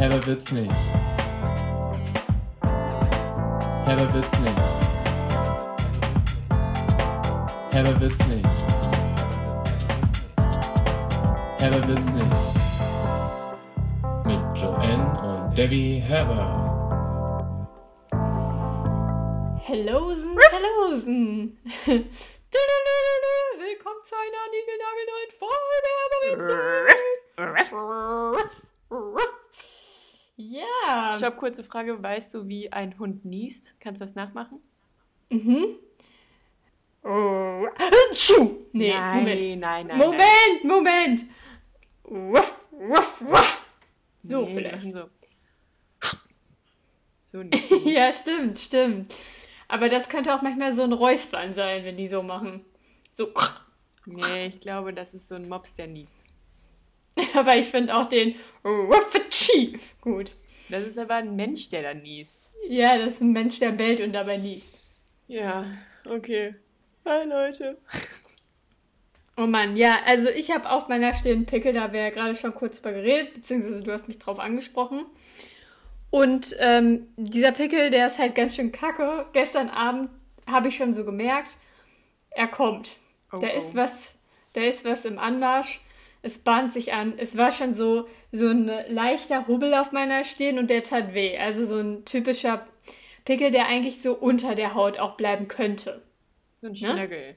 Herber wird's nicht. Herber wird's nicht. Herber wird's nicht. Herber wird's nicht. Mit Joanne und Debbie Herber. Hellosen, hellosen. Willkommen zu einer niegelnagelneuen Folge. Ja. Ich habe kurze Frage. Weißt du, wie ein Hund niest? Kannst du das nachmachen? Mhm. Tschu. Nee, nein, Moment. nein, nein. Moment, Moment. Ruff, ruff, ruff. So nee, vielleicht. So, so nicht. ja, stimmt, stimmt. Aber das könnte auch manchmal so ein Räuspern sein, wenn die so machen. So. nee, ich glaube, das ist so ein Mops, der niest. Aber ich finde auch den Ruffachi gut. Das ist aber ein Mensch, der da niest. Ja, das ist ein Mensch, der bellt und dabei niest. Ja, okay. Hi, Leute. Oh Mann, ja, also ich habe auf meiner Stirn Pickel, da wir ja gerade schon kurz drüber geredet, beziehungsweise du hast mich drauf angesprochen. Und ähm, dieser Pickel, der ist halt ganz schön kacke. Gestern Abend habe ich schon so gemerkt, er kommt. Oh, da oh. ist was, da ist was im Anmarsch. Es bahnt sich an. Es war schon so, so ein leichter Hubbel auf meiner Stirn und der tat weh. Also so ein typischer Pickel, der eigentlich so unter der Haut auch bleiben könnte. So ein Ne? Schnörgel.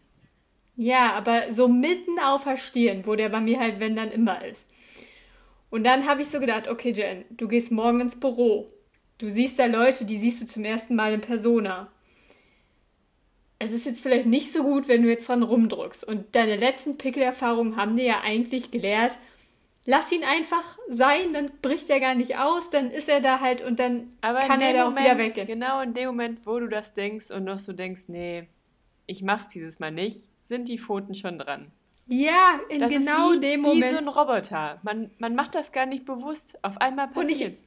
Ja, aber so mitten auf der Stirn, wo der bei mir halt, wenn dann immer ist. Und dann habe ich so gedacht, okay, Jen, du gehst morgen ins Büro. Du siehst da Leute, die siehst du zum ersten Mal in Persona. Es ist jetzt vielleicht nicht so gut, wenn du jetzt dran rumdrückst. Und deine letzten Pickelerfahrungen haben dir ja eigentlich gelehrt, lass ihn einfach sein, dann bricht er gar nicht aus, dann ist er da halt und dann Aber kann er da auch Moment, wieder weggehen. genau in dem Moment, wo du das denkst und noch so denkst, nee, ich mach's dieses Mal nicht, sind die Pfoten schon dran. Ja, in Das genau ist wie, dem wie Moment. so ein Roboter. Man, man macht das gar nicht bewusst. Auf einmal Und ich- passiert's.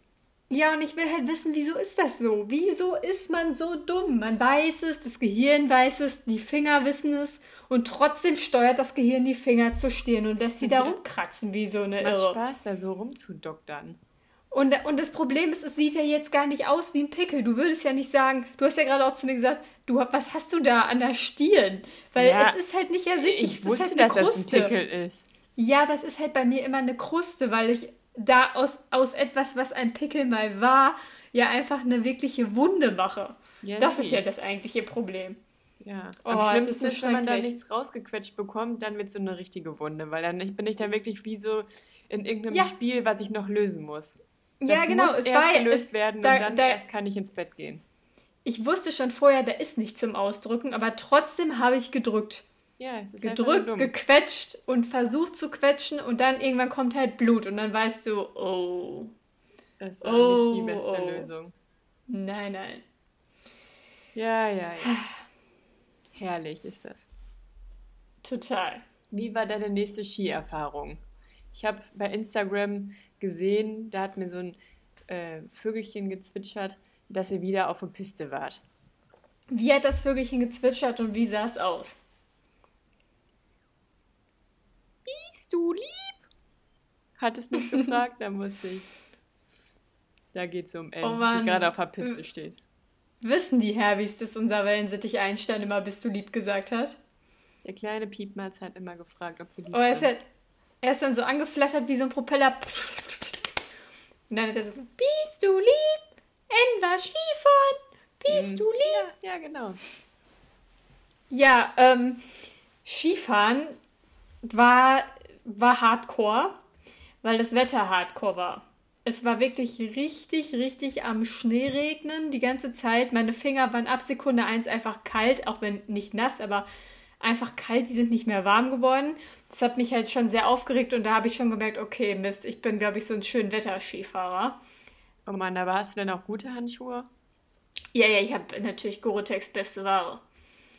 Ja, und ich will halt wissen, wieso ist das so? Wieso ist man so dumm? Man weiß es, das Gehirn weiß es, die Finger wissen es und trotzdem steuert das Gehirn die Finger zur Stirn und lässt sie da rumkratzen wie so eine Es macht Irre. Spaß, da so rumzudoktern. Und, und das Problem ist, es sieht ja jetzt gar nicht aus wie ein Pickel. Du würdest ja nicht sagen, du hast ja gerade auch zu mir gesagt, du, was hast du da an der Stirn? Weil Ja, es ist halt nicht ersichtlich. Ich es wusste, ist halt eine dass das ein Kruste. Pickel ist. Ja, aber es ist halt bei mir immer eine Kruste, weil ich da aus, aus etwas, was ein Pickel mal war, ja einfach eine wirkliche Wunde mache. Ja, das nee. ist ja das eigentliche Problem. Ja. Oh, Am schlimmsten ist wenn man da nichts rausgequetscht bekommt, dann wird so eine richtige Wunde, weil dann bin ich da wirklich wie so in irgendeinem Ja. Spiel, was ich noch lösen muss. Das ja, genau. muss Es erst war gelöst es, werden da, und dann da, erst kann ich ins Bett gehen. Ich wusste schon vorher, da ist nicht zum Ausdrücken, aber trotzdem habe ich gedrückt. Ja, es ist Gedrückt, dumm. gequetscht und versucht zu quetschen und dann irgendwann kommt halt Blut und dann weißt du, oh, Das war Oh, nicht die beste oh. Lösung. nein, nein. Ja, ja, ja. Herrlich ist das. Total. Wie war deine nächste Skierfahrung? Ich habe bei Instagram gesehen, da hat mir so ein äh, Vögelchen gezwitschert, dass ihr wieder auf der Piste wart. Wie hat das Vögelchen gezwitschert und wie sah es aus? Bist du lieb? Hat es mich gefragt, da musste ich. Da geht es um Ellen, Oh Mann. die gerade auf der Piste steht. Wissen die Herbis, dass unser Wellensittich Einstein immer bist du lieb gesagt hat? Der kleine Piepmatz hat immer gefragt, ob wir lieb Aber er ist, sind. halt, er ist dann so angeflattert wie so ein Propeller. Und dann hat er so, bist du lieb? En war Skifahren? Bist Mhm. du lieb? Ja, ja, genau. Ja, ähm, Skifahren war, war hardcore, weil das Wetter hardcore war. Es war wirklich richtig, richtig am Schnee regnen die ganze Zeit. Meine Finger waren ab Sekunde eins einfach kalt, auch wenn nicht nass, aber einfach kalt. Die sind nicht mehr warm geworden. Das hat mich halt schon sehr aufgeregt und da habe ich schon gemerkt, okay, Mist, ich bin, glaube ich, so ein schön Wetter-Skifahrer. Oh Mann, aber hast du denn auch gute Handschuhe? Ja, ja, ich habe natürlich Gore-Tex beste Ware.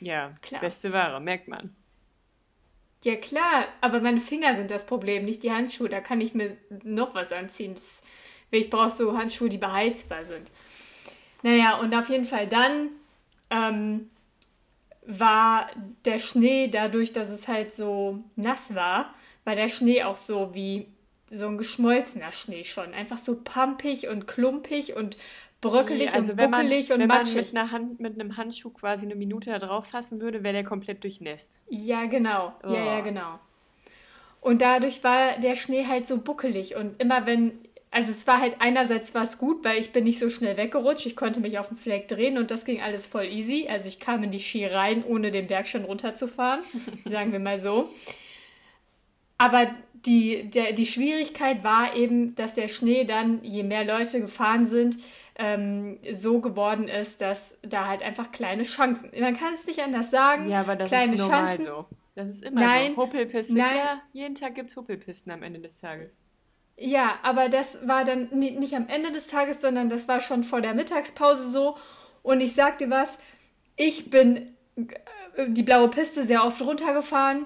Ja, Klar. beste Ware, merkt man. Ja, klar, aber meine Finger sind das Problem, nicht die Handschuhe. Da kann ich mir noch was anziehen. Das, ich brauche so Handschuhe, die beheizbar sind. Naja, und auf jeden Fall dann ähm, war der Schnee, dadurch, dass es halt so nass war, war der Schnee auch so wie so ein geschmolzener Schnee schon. Einfach so pumpig und klumpig und bröckelig also und wenn man, buckelig und wenn man matschig. mit, einer Hand, mit einem Handschuh quasi eine Minute da drauf fassen würde, wäre der komplett durchnässt. Ja, genau. Ja, ja, Oh. genau. Und dadurch war der Schnee halt so buckelig. Und immer wenn, also es war halt einerseits war es gut, weil ich bin nicht so schnell weggerutscht. Ich konnte mich auf dem Fleck drehen und das ging alles voll easy. Also ich kam in die Ski rein, ohne den Berg schon runterzufahren. sagen wir mal so. Aber die, der, die Schwierigkeit war eben, dass der Schnee dann, je mehr Leute gefahren sind, ähm, so geworden ist, dass da halt einfach kleine Chancen. Man kann es nicht anders sagen. Ja, aber das kleine ist normal Chancen. so. Das ist immer Nein, so. Huppelpiste, nein. klar. Jeden Tag gibt es Huppelpisten am Ende des Tages. Ja, aber das war dann ni- nicht am Ende des Tages, sondern das war schon vor der Mittagspause so. Und ich sag dir was, ich bin äh, die blaue Piste sehr oft runtergefahren.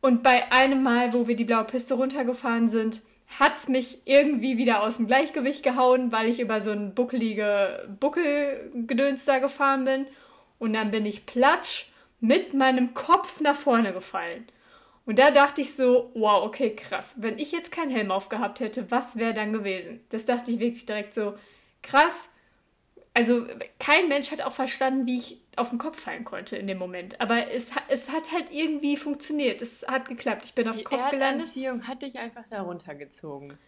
Und bei einem Mal, wo wir die blaue Piste runtergefahren sind, hat's mich irgendwie wieder aus dem Gleichgewicht gehauen, weil ich über so ein buckelige Buckelgedöns da gefahren bin. Und dann bin ich platsch mit meinem Kopf nach vorne gefallen. Und da dachte ich so, wow, okay, krass. Wenn ich jetzt keinen Helm aufgehabt hätte, was wäre dann gewesen? Das dachte ich wirklich direkt so, krass. Also kein Mensch hat auch verstanden, wie ich auf den Kopf fallen konnte in dem Moment. Aber es, es hat halt irgendwie funktioniert. Es hat geklappt. Ich bin auf Die den Kopf gelandet. Erdanziehung hat dich einfach da runtergezogen.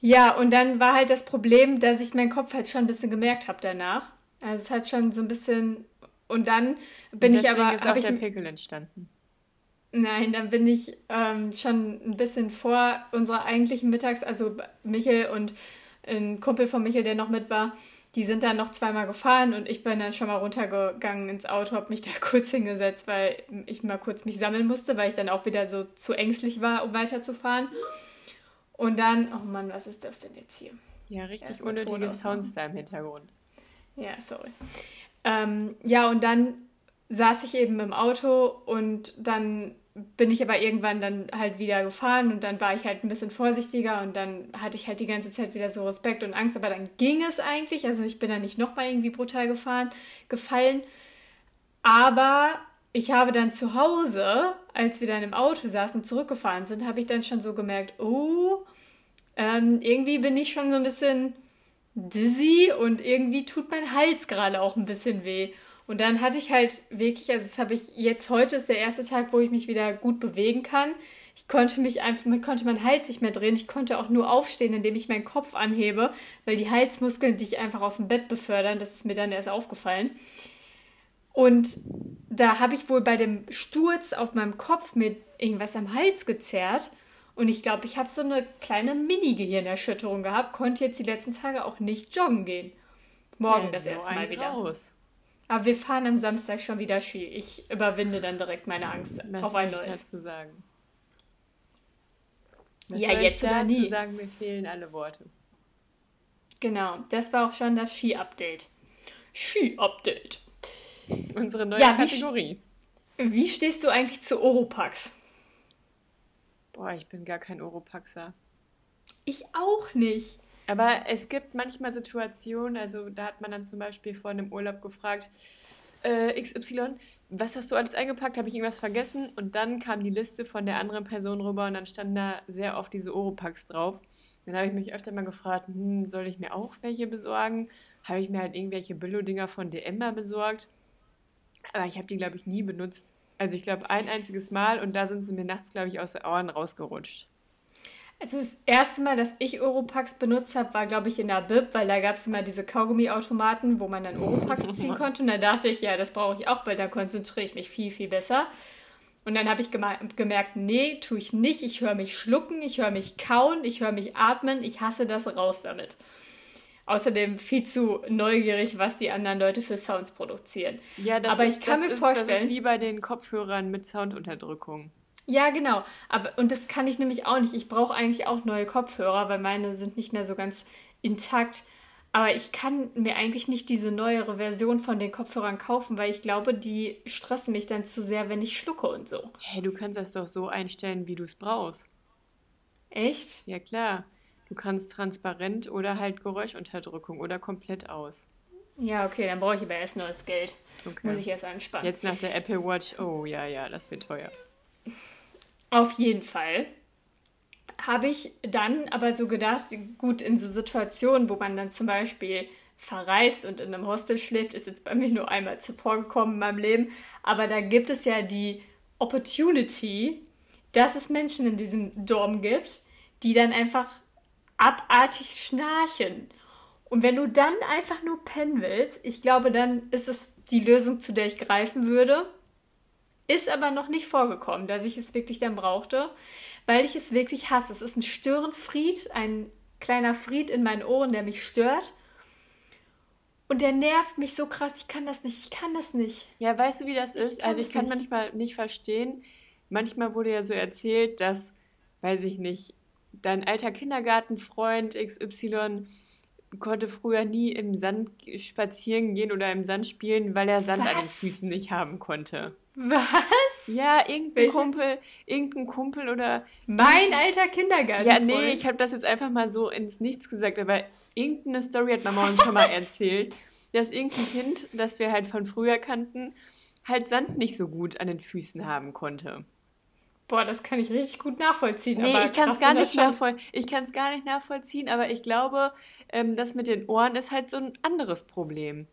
Ja, und dann war halt das Problem, dass ich meinen Kopf halt schon ein bisschen gemerkt habe danach. Also es hat schon so ein bisschen. Und dann bin ich Deswegen aber. ist auch ich, der Pickel entstanden. Nein, dann bin ich ähm, schon ein bisschen vor unserer eigentlichen Mittags, also Michel und ein Kumpel von Michel, der noch mit war, die sind dann noch zweimal gefahren und ich bin dann schon mal runtergegangen ins Auto, habe mich da kurz hingesetzt, weil ich mal kurz mich sammeln musste, weil ich dann auch wieder so zu ängstlich war, um weiterzufahren. Und dann, oh Mann, was ist das denn jetzt hier? Ja, richtig unnötige. Sounds da im Hintergrund. Ja, sorry. Ähm, ja, und dann saß ich eben im Auto und dann bin ich aber irgendwann dann halt wieder gefahren und dann war ich halt ein bisschen vorsichtiger und dann hatte ich halt die ganze Zeit wieder so Respekt und Angst, aber dann ging es eigentlich. Also ich bin da nicht nochmal irgendwie brutal gefahren, gefallen. Aber ich habe dann zu Hause, als wir dann im Auto saßen und zurückgefahren sind, habe ich dann schon so gemerkt, oh, ähm, irgendwie bin ich schon so ein bisschen dizzy und irgendwie tut mein Hals gerade auch ein bisschen weh. Und dann hatte ich halt wirklich, also das habe ich jetzt heute ist der erste Tag, wo ich mich wieder gut bewegen kann. Ich konnte mich einfach, man konnte meinen Hals nicht mehr drehen. Ich konnte auch nur aufstehen, indem ich meinen Kopf anhebe, weil die Halsmuskeln dich einfach aus dem Bett befördern. Das ist mir dann erst aufgefallen. Und da habe ich wohl bei dem Sturz auf meinem Kopf mit irgendwas am Hals gezerrt. Und ich glaube, ich habe so eine kleine Mini-Gehirnerschütterung gehabt, konnte jetzt die letzten Tage auch nicht joggen gehen. Morgen Ja, das erste Mal wieder. Graus. Aber wir fahren am Samstag schon wieder Ski. Ich überwinde dann direkt meine Angst Was auf ein neues. dazu sagen? Was Ja, jetzt ich oder nie. sagen? Mir fehlen alle Worte. Genau, das war auch schon das Ski-Update. Ski-Update. Unsere neue Ja, wie Kategorie. Wie stehst du eigentlich zu Oropax? Boah, ich bin gar kein Oropaxer. Ich auch nicht. Aber es gibt manchmal Situationen, also da hat man dann zum Beispiel vor einem Urlaub gefragt, äh, XY, was hast du alles eingepackt? Habe ich irgendwas vergessen? Und dann kam die Liste von der anderen Person rüber und dann standen da sehr oft diese Oropax drauf. Dann habe ich mich öfter mal gefragt, hm, soll ich mir auch welche besorgen? Habe ich mir halt irgendwelche Billo-Dinger von DM mal besorgt? Aber ich habe die, glaube ich, nie benutzt. Also ich glaube ein einziges Mal und da sind sie mir nachts, glaube ich, aus den Ohren rausgerutscht. Also das erste Mal, dass ich Oropax benutzt habe, war, glaube ich, in der Bib, weil da gab es immer diese Kaugummiautomaten, wo man dann Oropax ziehen konnte. Und da dachte ich, ja, das brauche ich auch, weil da konzentriere ich mich viel, viel besser. Und dann habe ich gemerkt, nee, tue ich nicht. Ich höre mich schlucken, ich höre mich kauen, ich höre mich atmen. Ich hasse das raus damit. Außerdem viel zu neugierig, was die anderen Leute für Sounds produzieren. Ja, das Aber ist, ich kann das mir ist, Das vorstellen- ist wie bei den Kopfhörern mit Soundunterdrückung. Ja, genau. Aber, und das kann ich nämlich auch nicht. Ich brauche eigentlich auch neue Kopfhörer, weil meine sind nicht mehr so ganz intakt. Aber ich kann mir eigentlich nicht diese neuere Version von den Kopfhörern kaufen, weil ich glaube, die stressen mich dann zu sehr, wenn ich schlucke und so. Hey, du kannst das doch so einstellen, wie du es brauchst. Echt? Ja, klar. Du kannst transparent oder halt Geräuschunterdrückung oder komplett aus. Ja, okay, dann brauche ich aber erst neues Geld. Okay. Muss ich erst anspannen. Jetzt nach der Apple Watch, oh ja, ja, das wird teuer. Auf jeden Fall. habe ich dann aber so gedacht, gut, in so Situationen, wo man dann zum Beispiel verreist und in einem Hostel schläft, ist jetzt bei mir nur einmal zuvor gekommen in meinem Leben. Aber da gibt es ja die Opportunity, dass es Menschen in diesem Dorm gibt, die dann einfach abartig schnarchen. Und wenn du dann einfach nur pennen willst, ich glaube, dann ist es die Lösung, zu der ich greifen würde. Ist aber noch nicht vorgekommen, dass ich es wirklich dann brauchte, weil ich es wirklich hasse. Es ist ein Störenfried, ein kleiner Fried in meinen Ohren, der mich stört. Und der nervt mich so krass, ich kann das nicht, ich kann das nicht. Ja, weißt du, wie das ist? Ich also ich kann nicht. manchmal nicht verstehen. Manchmal wurde ja so erzählt, dass, weiß ich nicht, dein alter Kindergartenfreund XY konnte früher nie im Sand spazieren gehen oder im Sand spielen, weil er Sand Was? an den Füßen nicht haben konnte. Was? Ja, irgendein Welche? Kumpel, irgendein Kumpel oder. Mein alter Kindergarten. Ja, nee, ich habe das jetzt einfach mal so ins Nichts gesagt, aber irgendeine Story hat Mama uns schon mal erzählt, dass irgendein Kind, das wir halt von früher kannten, halt Sand nicht so gut an den Füßen haben konnte. Boah, das kann ich richtig gut nachvollziehen. Nee, ich kann es gar nicht nachvollziehen. Ich kann es gar nicht nachvollziehen, aber ich glaube, ähm, das mit den Ohren ist halt so ein anderes Problem.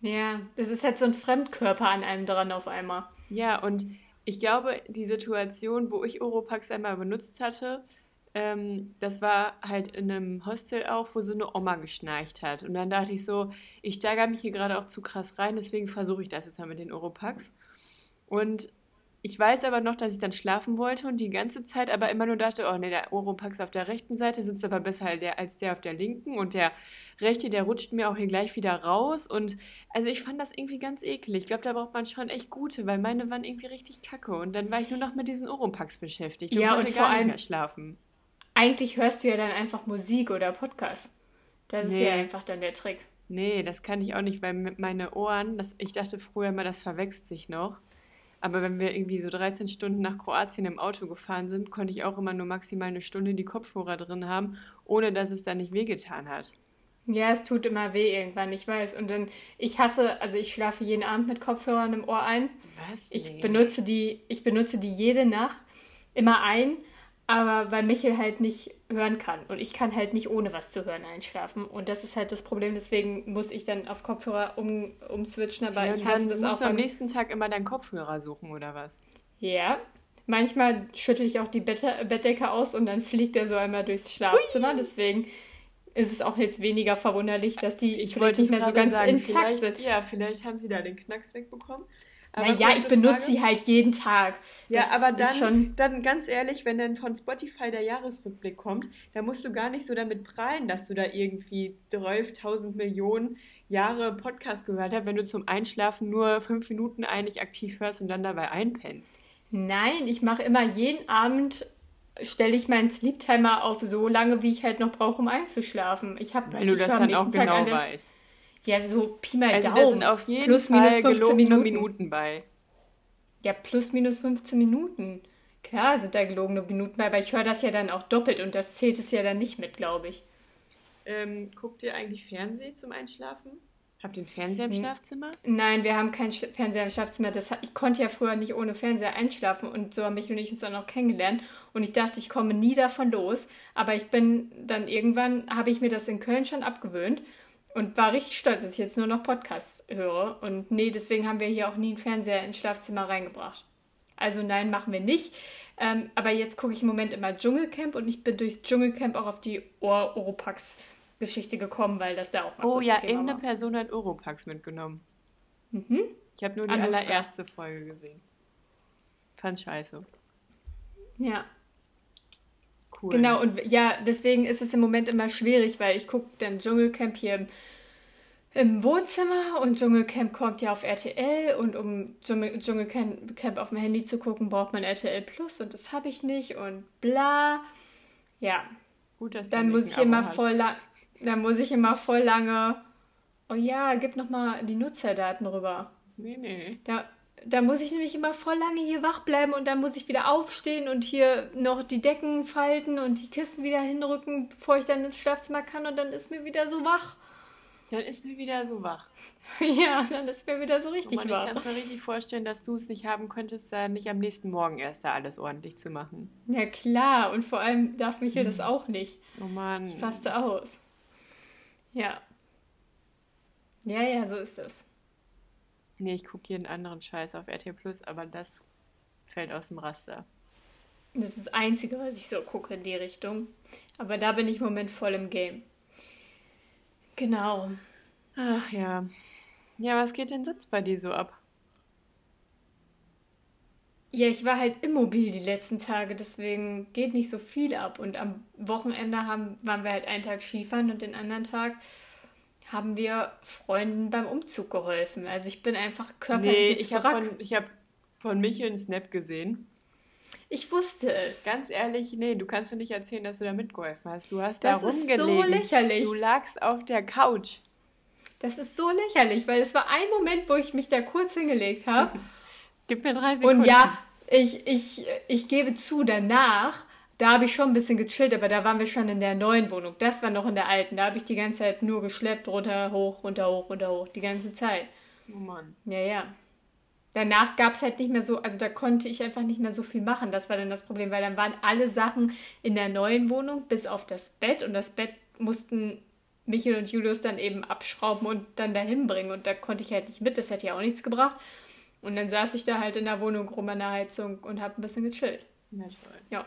Ja, das ist halt so ein Fremdkörper an einem dran auf einmal. Ja, und ich glaube, die Situation, wo ich Oropax einmal benutzt hatte, ähm, das war halt in einem Hostel auch, wo so eine Oma geschnarcht hat. Und dann dachte ich so, ich steigere mich hier gerade auch zu krass rein, deswegen versuche ich das jetzt mal mit den Oropax. Und ich weiß aber noch, dass ich dann schlafen wollte und die ganze Zeit aber immer nur dachte, oh ne, der Oropax auf der rechten Seite sitzt aber besser als der auf der linken und der rechte, der rutscht mir auch hier gleich wieder raus und also ich fand das irgendwie ganz eklig. Ich glaube, da braucht man schon echt gute, weil meine waren irgendwie richtig kacke und dann war ich nur noch mit diesen Oropax beschäftigt und ja, konnte und gar nicht mehr schlafen. Eigentlich hörst du ja dann einfach Musik oder Podcast. Das nee. ist ja einfach dann der Trick. Nee, das kann ich auch nicht, weil meine Ohren, das, ich dachte früher immer, das verwechselt sich noch. Aber wenn wir irgendwie so 13 Stunden nach Kroatien im Auto gefahren sind, konnte ich auch immer nur maximal eine Stunde die Kopfhörer drin haben, ohne dass es dann nicht wehgetan hat. Ja, es tut immer weh irgendwann, ich weiß. Und dann, ich hasse, also ich schlafe jeden Abend mit Kopfhörern im Ohr ein. Was? Nee. Ich benutze die, ich benutze die jede Nacht immer ein aber weil Michel halt nicht hören kann und ich kann halt nicht ohne was zu hören einschlafen und das ist halt das Problem, deswegen muss ich dann auf Kopfhörer um, umswitchen, aber ja, ich hasse das musst auch. Du am nächsten Tag immer deinen Kopfhörer suchen oder was? Ja, manchmal schüttel ich auch die Bett Bettdecke aus und dann fliegt er so einmal durchs Schlafzimmer, Hui. deswegen ist es auch jetzt weniger verwunderlich, dass die ich wollte nicht mehr so ganz sagen, intakt sind. Ja, vielleicht haben sie da den Knacks wegbekommen. Naja, ich benutze Frage. sie halt jeden Tag. Ja, das aber dann, schon... dann ganz ehrlich, wenn dann von Spotify der Jahresrückblick kommt, dann musst du gar nicht so damit prallen, dass du da irgendwie 12.000 Millionen Jahre Podcast gehört hast, wenn du zum Einschlafen nur fünf Minuten eigentlich aktiv hörst und dann dabei einpennst. Nein, ich mache immer jeden Abend stelle ich meinen Sleep Timer auf so lange, wie ich halt noch brauche, um einzuschlafen. Ich habe Weil du das dann auch genau weißt. Ja, so Pi mal also Daumen. Da sind auf jeden plus, Fall minus 15 Minuten. Minuten bei. Ja, plus minus 15 Minuten. Klar sind da gelogene Minuten bei, aber ich höre das ja dann auch doppelt und das zählt es ja dann nicht mit, glaube ich. Ähm, guckt ihr eigentlich Fernsehen zum Einschlafen? Habt ihr einen Fernseher im hm. Schlafzimmer? Nein, wir haben keinen Fernseher im Schlafzimmer. Das, ich konnte ja früher nicht ohne Fernseher einschlafen und so haben mich und ich uns dann auch kennengelernt. Und ich dachte, ich komme nie davon los. Aber ich bin dann irgendwann, habe ich mir das in Köln schon abgewöhnt und war richtig stolz, dass ich jetzt nur noch Podcasts höre. Und nee, deswegen haben wir hier auch nie einen Fernseher ins Schlafzimmer reingebracht. Also nein, machen wir nicht. Ähm, aber jetzt gucke ich im Moment immer Dschungelcamp und ich bin durchs Dschungelcamp auch auf die Ohr Oropax Geschichte gekommen, weil das da auch mal Oh ja, Thema irgendeine war. Person hat Oropax mitgenommen. Mhm. Ich habe nur die allererste Folge gesehen. Fand scheiße. Ja, Cool. Genau, und ja, deswegen ist es im Moment immer schwierig, weil ich gucke dann Dschungelcamp hier im, im, Wohnzimmer und Dschungelcamp kommt ja auf RTL und um Dschungel, Dschungelcamp auf dem Handy zu gucken, braucht man RTL Plus und das habe ich nicht und bla. Ja. Gut, dass dann muss ich immer hat. voll lang, dann muss ich immer voll lange. Oh ja, gib noch mal die Nutzerdaten rüber. Nee, nee. Da, da muss ich nämlich immer voll lange hier wach bleiben und dann muss ich wieder aufstehen und hier noch die Decken falten und die Kisten wieder hinrücken, bevor ich dann ins Schlafzimmer kann und dann ist mir wieder so wach. Dann ist mir wieder so wach. ja, dann ist mir wieder so richtig Mann, wach. Ich kann es mir richtig vorstellen, dass du es nicht haben könntest, da nicht am nächsten Morgen erst da alles ordentlich zu machen. Ja, klar. Und vor allem darf Michael das auch nicht. Oh Mann. Ich raste aus. Ja. Ja, ja, so ist es. Nee, ich gucke jeden anderen Scheiß auf RT Plus, aber das fällt aus dem Raster. Das ist das Einzige, was ich so gucke in die Richtung. Aber da bin ich im Moment voll im Game. Genau. Ach ja. Ja, was geht denn sonst bei dir so ab? Ja, ich war halt immobil die letzten Tage, deswegen geht nicht so viel ab. Und am Wochenende haben, waren wir halt einen Tag Skifahren und den anderen Tag haben wir Freunden beim Umzug geholfen. Also ich bin einfach körperlich. Nee, ich habe von, ich hab von Michel einen Snap gesehen. Ich wusste es. Ganz ehrlich, nee, du kannst mir nicht erzählen, dass du da mitgeholfen hast. Du hast Das da ist rumgelegen. so lächerlich. Du lagst auf der Couch. Das ist so lächerlich, weil es war ein Moment, wo ich mich da kurz hingelegt habe. Gib mir drei Sekunden. Und ja, ich, ich, ich gebe zu, danach, da habe ich schon ein bisschen gechillt, aber da waren wir schon in der neuen Wohnung. Das war noch in der alten. Da habe ich die ganze Zeit nur geschleppt, runter, hoch, runter, hoch, runter, hoch, die ganze Zeit. Oh Mann. Ja, ja. Danach gab es halt nicht mehr so, also da konnte ich einfach nicht mehr so viel machen. Das war dann das Problem, weil dann waren alle Sachen in der neuen Wohnung bis auf das Bett und das Bett mussten Michael und Julius dann eben abschrauben und dann dahin bringen und da konnte ich halt nicht mit, das hätte ja auch nichts gebracht. Und dann saß ich da halt in der Wohnung rum an der Heizung und habe ein bisschen gechillt. Na toll. Ja.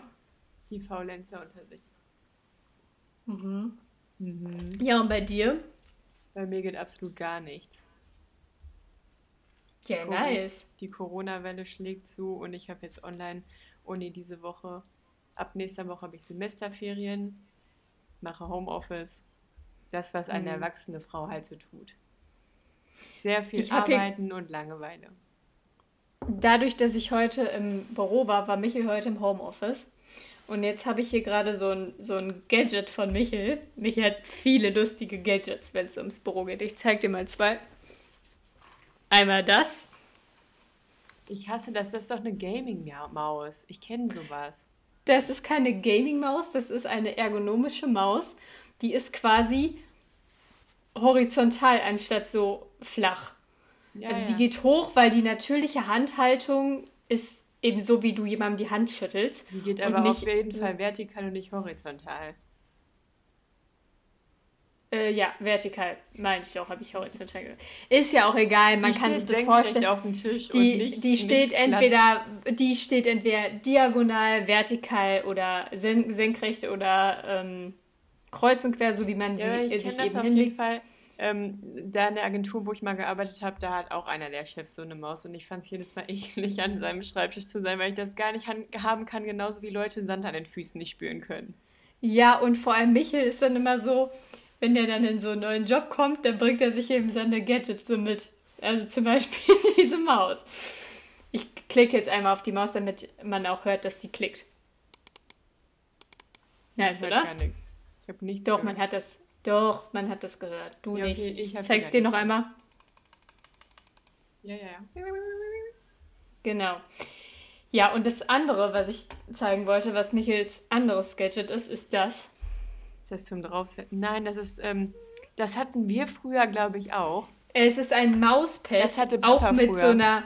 Die Faulenzer unter sich. Mhm. Mhm. Ja, und bei dir? Bei mir geht absolut gar nichts. Ja, Cool. nice. Die Corona-Welle schlägt zu und ich habe jetzt Online-Uni diese Woche. Ab nächster Woche habe ich Semesterferien, mache Homeoffice. Das, was eine Mhm. erwachsene Frau halt so tut. Sehr viel Arbeiten und Langeweile. Dadurch, dass ich heute im Büro war, war Michel heute im Homeoffice. Und jetzt habe ich hier gerade so ein, so ein Gadget von Michel. Michel hat viele lustige Gadgets, wenn es ums Büro geht. Ich zeige dir mal zwei. Einmal das. Ich hasse das, das ist doch eine Gaming-Maus. Ich kenne sowas. Das ist keine Gaming-Maus, das ist eine ergonomische Maus. Die ist quasi horizontal anstatt so flach. Ja, also ja. die geht hoch, weil die natürliche Handhaltung ist eben so, wie du jemandem die Hand schüttelst. Die geht aber nicht- auf jeden Fall vertikal und nicht horizontal. Äh, ja, vertikal, meine ich auch, habe ich horizontal gesagt. Ist ja auch egal, man die kann sich das vorstellen. auf dem Tisch und Die, nicht, die steht nicht glatt. entweder, die steht entweder diagonal, vertikal oder sen senkrecht oder ähm, kreuz und quer, so wie man Ja, sie, ich sich das eben auf jeden hinlegt. Fall. Ähm, da in der Agentur, wo ich mal gearbeitet habe, da hat auch einer der Chefs so eine Maus und ich fand es jedes Mal eklig, an seinem Schreibtisch zu sein, weil ich das gar nicht haben kann, genauso wie Leute Sand an den Füßen nicht spüren können. Ja, und vor allem Michel ist dann immer so, wenn der dann in so einen neuen Job kommt, dann bringt er sich eben seine Gadgets so mit. Also zum Beispiel diese Maus. Ich klicke jetzt einmal auf die Maus, damit man auch hört, dass die klickt. Nice, oder? Gar nichts. Ich habe nichts Doch, gehört. man hat das. Doch, man hat das gehört. Du Ja, nicht. okay, ich ich hab zeig's dir noch einmal. Ja, ja, ja. Genau. Ja, und das andere, was ich zeigen wollte, was Michels anderes Gadget ist, ist das. Ist das zum Draufsetzen? Nein, das ist, ähm, das hatten wir früher, glaube ich, auch. Es ist ein Mauspad, Das hatte auch Papa mit früher. so einer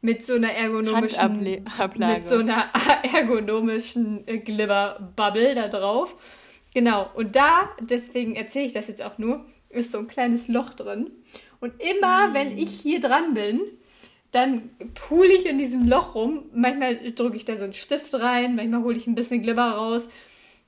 mit so einer ergonomischen mit so einer ergonomischen äh, Glibber-Bubble da drauf. Genau. Und da, deswegen erzähle ich das jetzt auch nur, ist so ein kleines Loch drin. Und immer, wenn ich hier dran bin, dann pule ich in diesem Loch rum. Manchmal drücke ich da so einen Stift rein, manchmal hole ich ein bisschen Glibber raus.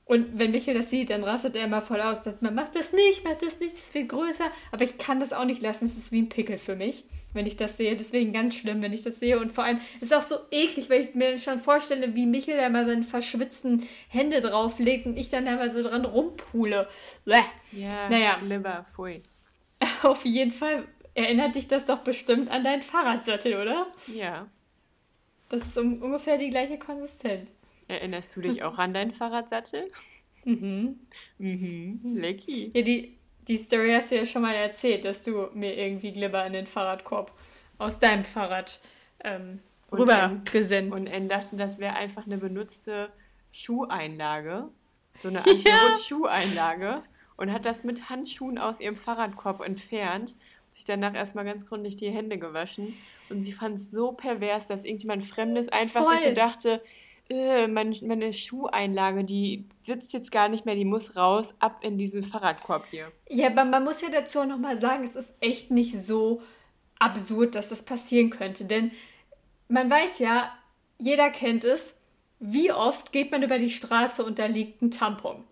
Und wenn Michael das sieht, dann rastet er immer voll aus. Sagt, man macht das nicht, macht das nicht, das ist viel größer. Aber ich kann das auch nicht lassen. Es ist wie ein Pickel für mich, wenn ich das sehe. Deswegen ganz schlimm, wenn ich das sehe. Und vor allem ist es auch so eklig, weil ich mir schon vorstelle, wie Michael da mal seine verschwitzten Hände drauflegt und ich dann da mal so dran rumpule. Bäh. Ja, Naja. Glibber, pfui. Auf jeden Fall erinnert dich das doch bestimmt an deinen Fahrradsattel, oder? Ja. Das ist um, ungefähr die gleiche Konsistenz. Erinnerst du dich auch an deinen Fahrradsattel? Mhm. Mhm. Lecky. Ja, die, die Story hast du ja schon mal erzählt, dass du mir irgendwie Glibber in den Fahrradkorb aus deinem Fahrrad ähm, Und rübergesendet. Und N dachte, das wäre einfach eine benutzte Schuheinlage. So eine Anti-Rutsch-Schuheinlage. und hat das mit Handschuhen aus ihrem Fahrradkorb entfernt sich danach erstmal ganz gründlich die Hände gewaschen. Und sie fand es so pervers, dass irgendjemand Fremdes einfach Voll. sich so dachte, äh, meine, meine Schuheinlage, die sitzt jetzt gar nicht mehr, die muss raus, ab in diesen Fahrradkorb hier. Ja, aber man muss ja dazu auch nochmal sagen, es ist echt nicht so absurd, dass das passieren könnte. Denn man weiß ja, jeder kennt es, wie oft geht man über die Straße und da liegt ein Tampon.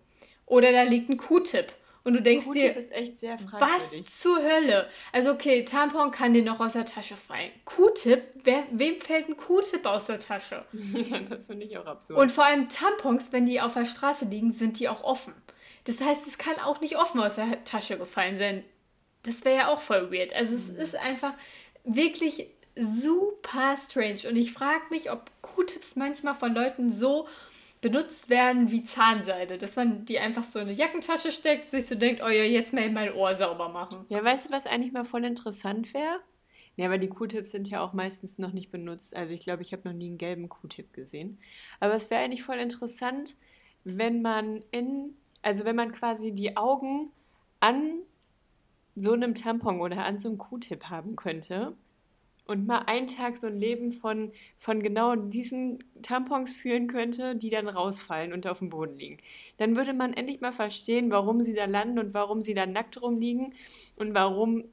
Oder da liegt ein Q-Tip. Und du denkst dir, was zur Hölle? Also okay, Tampon kann dir noch aus der Tasche fallen. Q-Tip, wem fällt ein Q-Tip aus der Tasche? Ja, das finde ich auch absurd. Und vor allem Tampons, wenn die auf der Straße liegen, sind die auch offen. Das heißt, es kann auch nicht offen aus der Tasche gefallen sein. Das wäre ja auch voll weird. Also es mhm. ist einfach wirklich super strange. Und ich frage mich, ob Q-Tips manchmal von Leuten so benutzt werden wie Zahnseide, dass man die einfach so in eine Jackentasche steckt, sich so denkt, oh ja, jetzt mal mein Ohr sauber machen. Ja, weißt du, was eigentlich mal voll interessant wäre? Ja, aber die Q-Tips sind ja auch meistens noch nicht benutzt. Also ich glaube, ich habe noch nie einen gelben Q-Tip gesehen. Aber es wäre eigentlich voll interessant, wenn man in, also wenn man quasi die Augen an so einem Tampon oder an so einem Q-Tip haben könnte und mal einen Tag so ein Leben von, von genau diesen Tampons führen könnte, die dann rausfallen und auf dem Boden liegen. Dann würde man endlich mal verstehen, warum sie da landen und warum sie da nackt rumliegen und warum,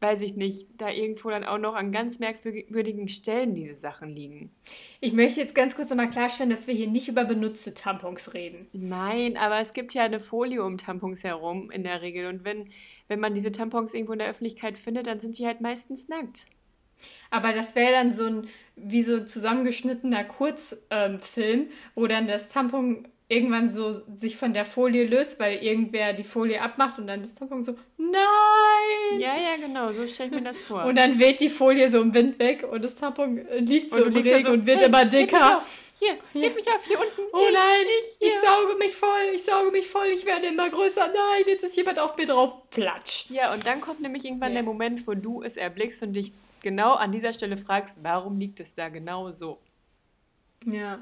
weiß ich nicht, da irgendwo dann auch noch an ganz merkwürdigen Stellen diese Sachen liegen. Ich möchte jetzt ganz kurz nochmal klarstellen, dass wir hier nicht über benutzte Tampons reden. Nein, aber es gibt ja eine Folie um Tampons herum in der Regel und wenn, wenn man diese Tampons irgendwo in der Öffentlichkeit findet, dann sind die halt meistens nackt. Aber das wäre dann so ein, wie so zusammengeschnittener Kurzfilm, ähm, wo dann das Tampon irgendwann so sich von der Folie löst, weil irgendwer die Folie abmacht und dann das Tampon so, nein! Ja, ja, genau, so stelle ich mir das vor. Und dann weht die Folie so im Wind weg und das Tampon liegt so im Regen so, und wird hey, immer dicker. Hier, hier, heb mich auf, hier unten. Oh ich, nein, ich, ich, sauge mich voll, ich sauge mich voll, ich werde immer größer. Nein, jetzt ist jemand auf mir drauf. Platsch. Ja, und dann kommt nämlich irgendwann ja. der Moment, wo du es erblickst und dich genau an dieser Stelle fragst, warum liegt es da genau so? Ja.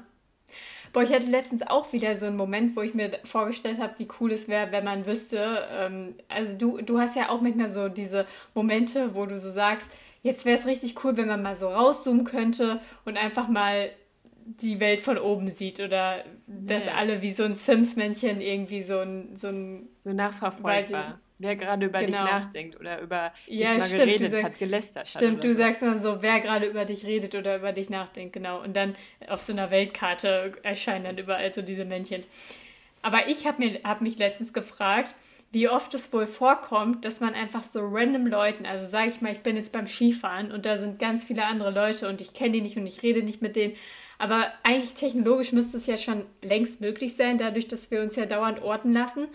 Boah, ich hatte letztens auch wieder so einen Moment, wo ich mir vorgestellt habe, wie cool es wäre, wenn man wüsste, ähm, also du, du hast ja auch manchmal so diese Momente, wo du so sagst, jetzt wäre es richtig cool, wenn man mal so rauszoomen könnte und einfach mal die Welt von oben sieht oder dass ja. alle wie so ein Sims-Männchen irgendwie so ein, so ein so nachverfolgbar wer gerade über genau. dich nachdenkt oder über ja, dich mal stimmt, geredet sag, hat, gelästert stimmt, hat. Stimmt, du so. sagst immer so, wer gerade über dich redet oder über dich nachdenkt, genau. Und dann auf so einer Weltkarte erscheinen dann überall so diese Männchen. Aber ich habe hab mich letztens gefragt, wie oft es wohl vorkommt, dass man einfach so random Leuten, also sage ich mal, ich bin jetzt beim Skifahren und da sind ganz viele andere Leute und ich kenne die nicht und ich rede nicht mit denen. Aber eigentlich technologisch müsste es ja schon längst möglich sein, dadurch, dass wir uns ja dauernd orten lassen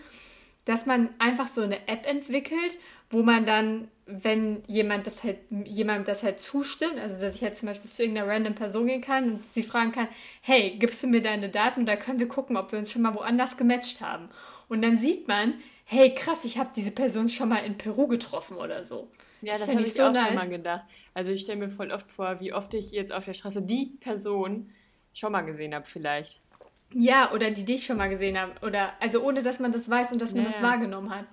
dass man einfach so eine App entwickelt, wo man dann, wenn jemand das halt, jemand das halt zustimmt, also dass ich halt zum Beispiel zu irgendeiner random Person gehen kann und sie fragen kann, hey, gibst du mir deine Daten? Und da können wir gucken, ob wir uns schon mal woanders gematcht haben. Und dann sieht man, hey, krass, ich habe diese Person schon mal in Peru getroffen oder so. Ja, das, das habe ich so auch nice. schon mal gedacht. Also ich stelle mir voll oft vor, wie oft ich jetzt auf der Straße die Person schon mal gesehen habe vielleicht. Ja, oder die dich schon mal gesehen haben. Oder also ohne dass man das weiß und dass man ja. das wahrgenommen hat.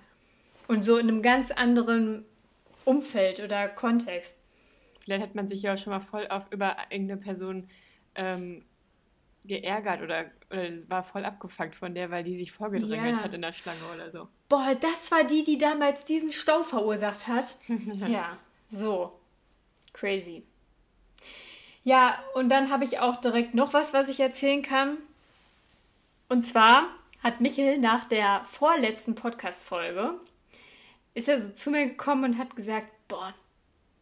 Und so in einem ganz anderen Umfeld oder Kontext. Vielleicht hat man sich ja auch schon mal voll auf über irgendeine Person ähm, geärgert oder, oder war voll abgefuckt von der, weil die sich vorgedrängelt ja. hat in der Schlange oder so. Boah, das war die, die damals diesen Stau verursacht hat. ja, so. Crazy. Ja, und dann habe ich auch direkt noch was, was ich erzählen kann. Und zwar hat Michel nach der vorletzten Podcast-Folge ist er so zu mir gekommen und hat gesagt, boah,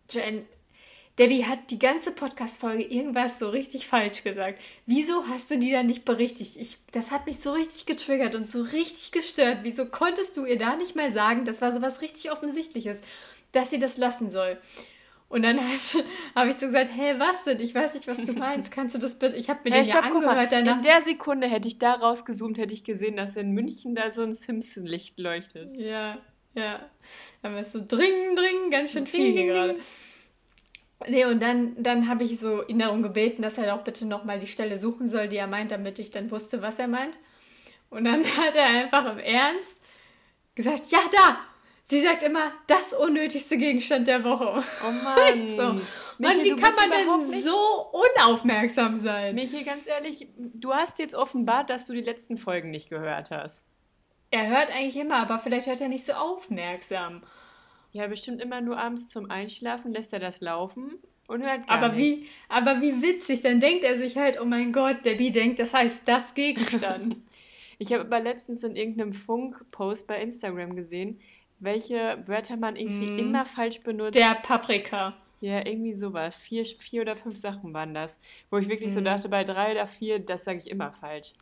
Jen, Debbie hat die ganze Podcast-Folge irgendwas so richtig falsch gesagt. Wieso hast du die dann nicht berichtigt? Ich, das hat mich so richtig getriggert und so richtig gestört. Wieso konntest du ihr da nicht mal sagen, das war so was richtig Offensichtliches, dass sie das lassen soll? Und dann habe ich so gesagt, hey, was denn? Ich weiß nicht, was du meinst. Kannst du das bitte? Ich habe mir hey, den stopp, ja angehört. Danach. In der Sekunde hätte ich da rausgezoomt, hätte ich gesehen, dass in München da so ein Simpson-Licht leuchtet. Ja, ja. Aber es so dringend, dringend, ganz schön viel hier gerade. Nee, und dann, dann habe ich so ihn darum gebeten, dass er doch bitte nochmal die Stelle suchen soll, die er meint, damit ich dann wusste, was er meint. Und dann hat er einfach im Ernst gesagt, ja, da. Sie sagt immer, das unnötigste Gegenstand der Woche. Oh Mann. so. Michael, Mann, wie du kann man denn nicht- so unaufmerksam sein? Michi, ganz ehrlich, du hast jetzt offenbart, dass du die letzten Folgen nicht gehört hast. Er hört eigentlich immer, aber vielleicht hört er nicht so aufmerksam. Ja, bestimmt immer nur abends zum Einschlafen lässt er das laufen und hört gar Aber nicht. wie, aber wie witzig, dann denkt er sich halt, oh mein Gott, Debbie denkt, das heißt das Gegenstand. Ich habe aber letztens in irgendeinem Funk-Post bei Instagram gesehen, welche Wörter man irgendwie Mhm. immer falsch benutzt. Der Paprika. ja, irgendwie sowas. Vier, vier oder fünf Sachen waren das. Wo ich wirklich so Mhm. dachte, bei drei oder vier, das sage ich immer falsch.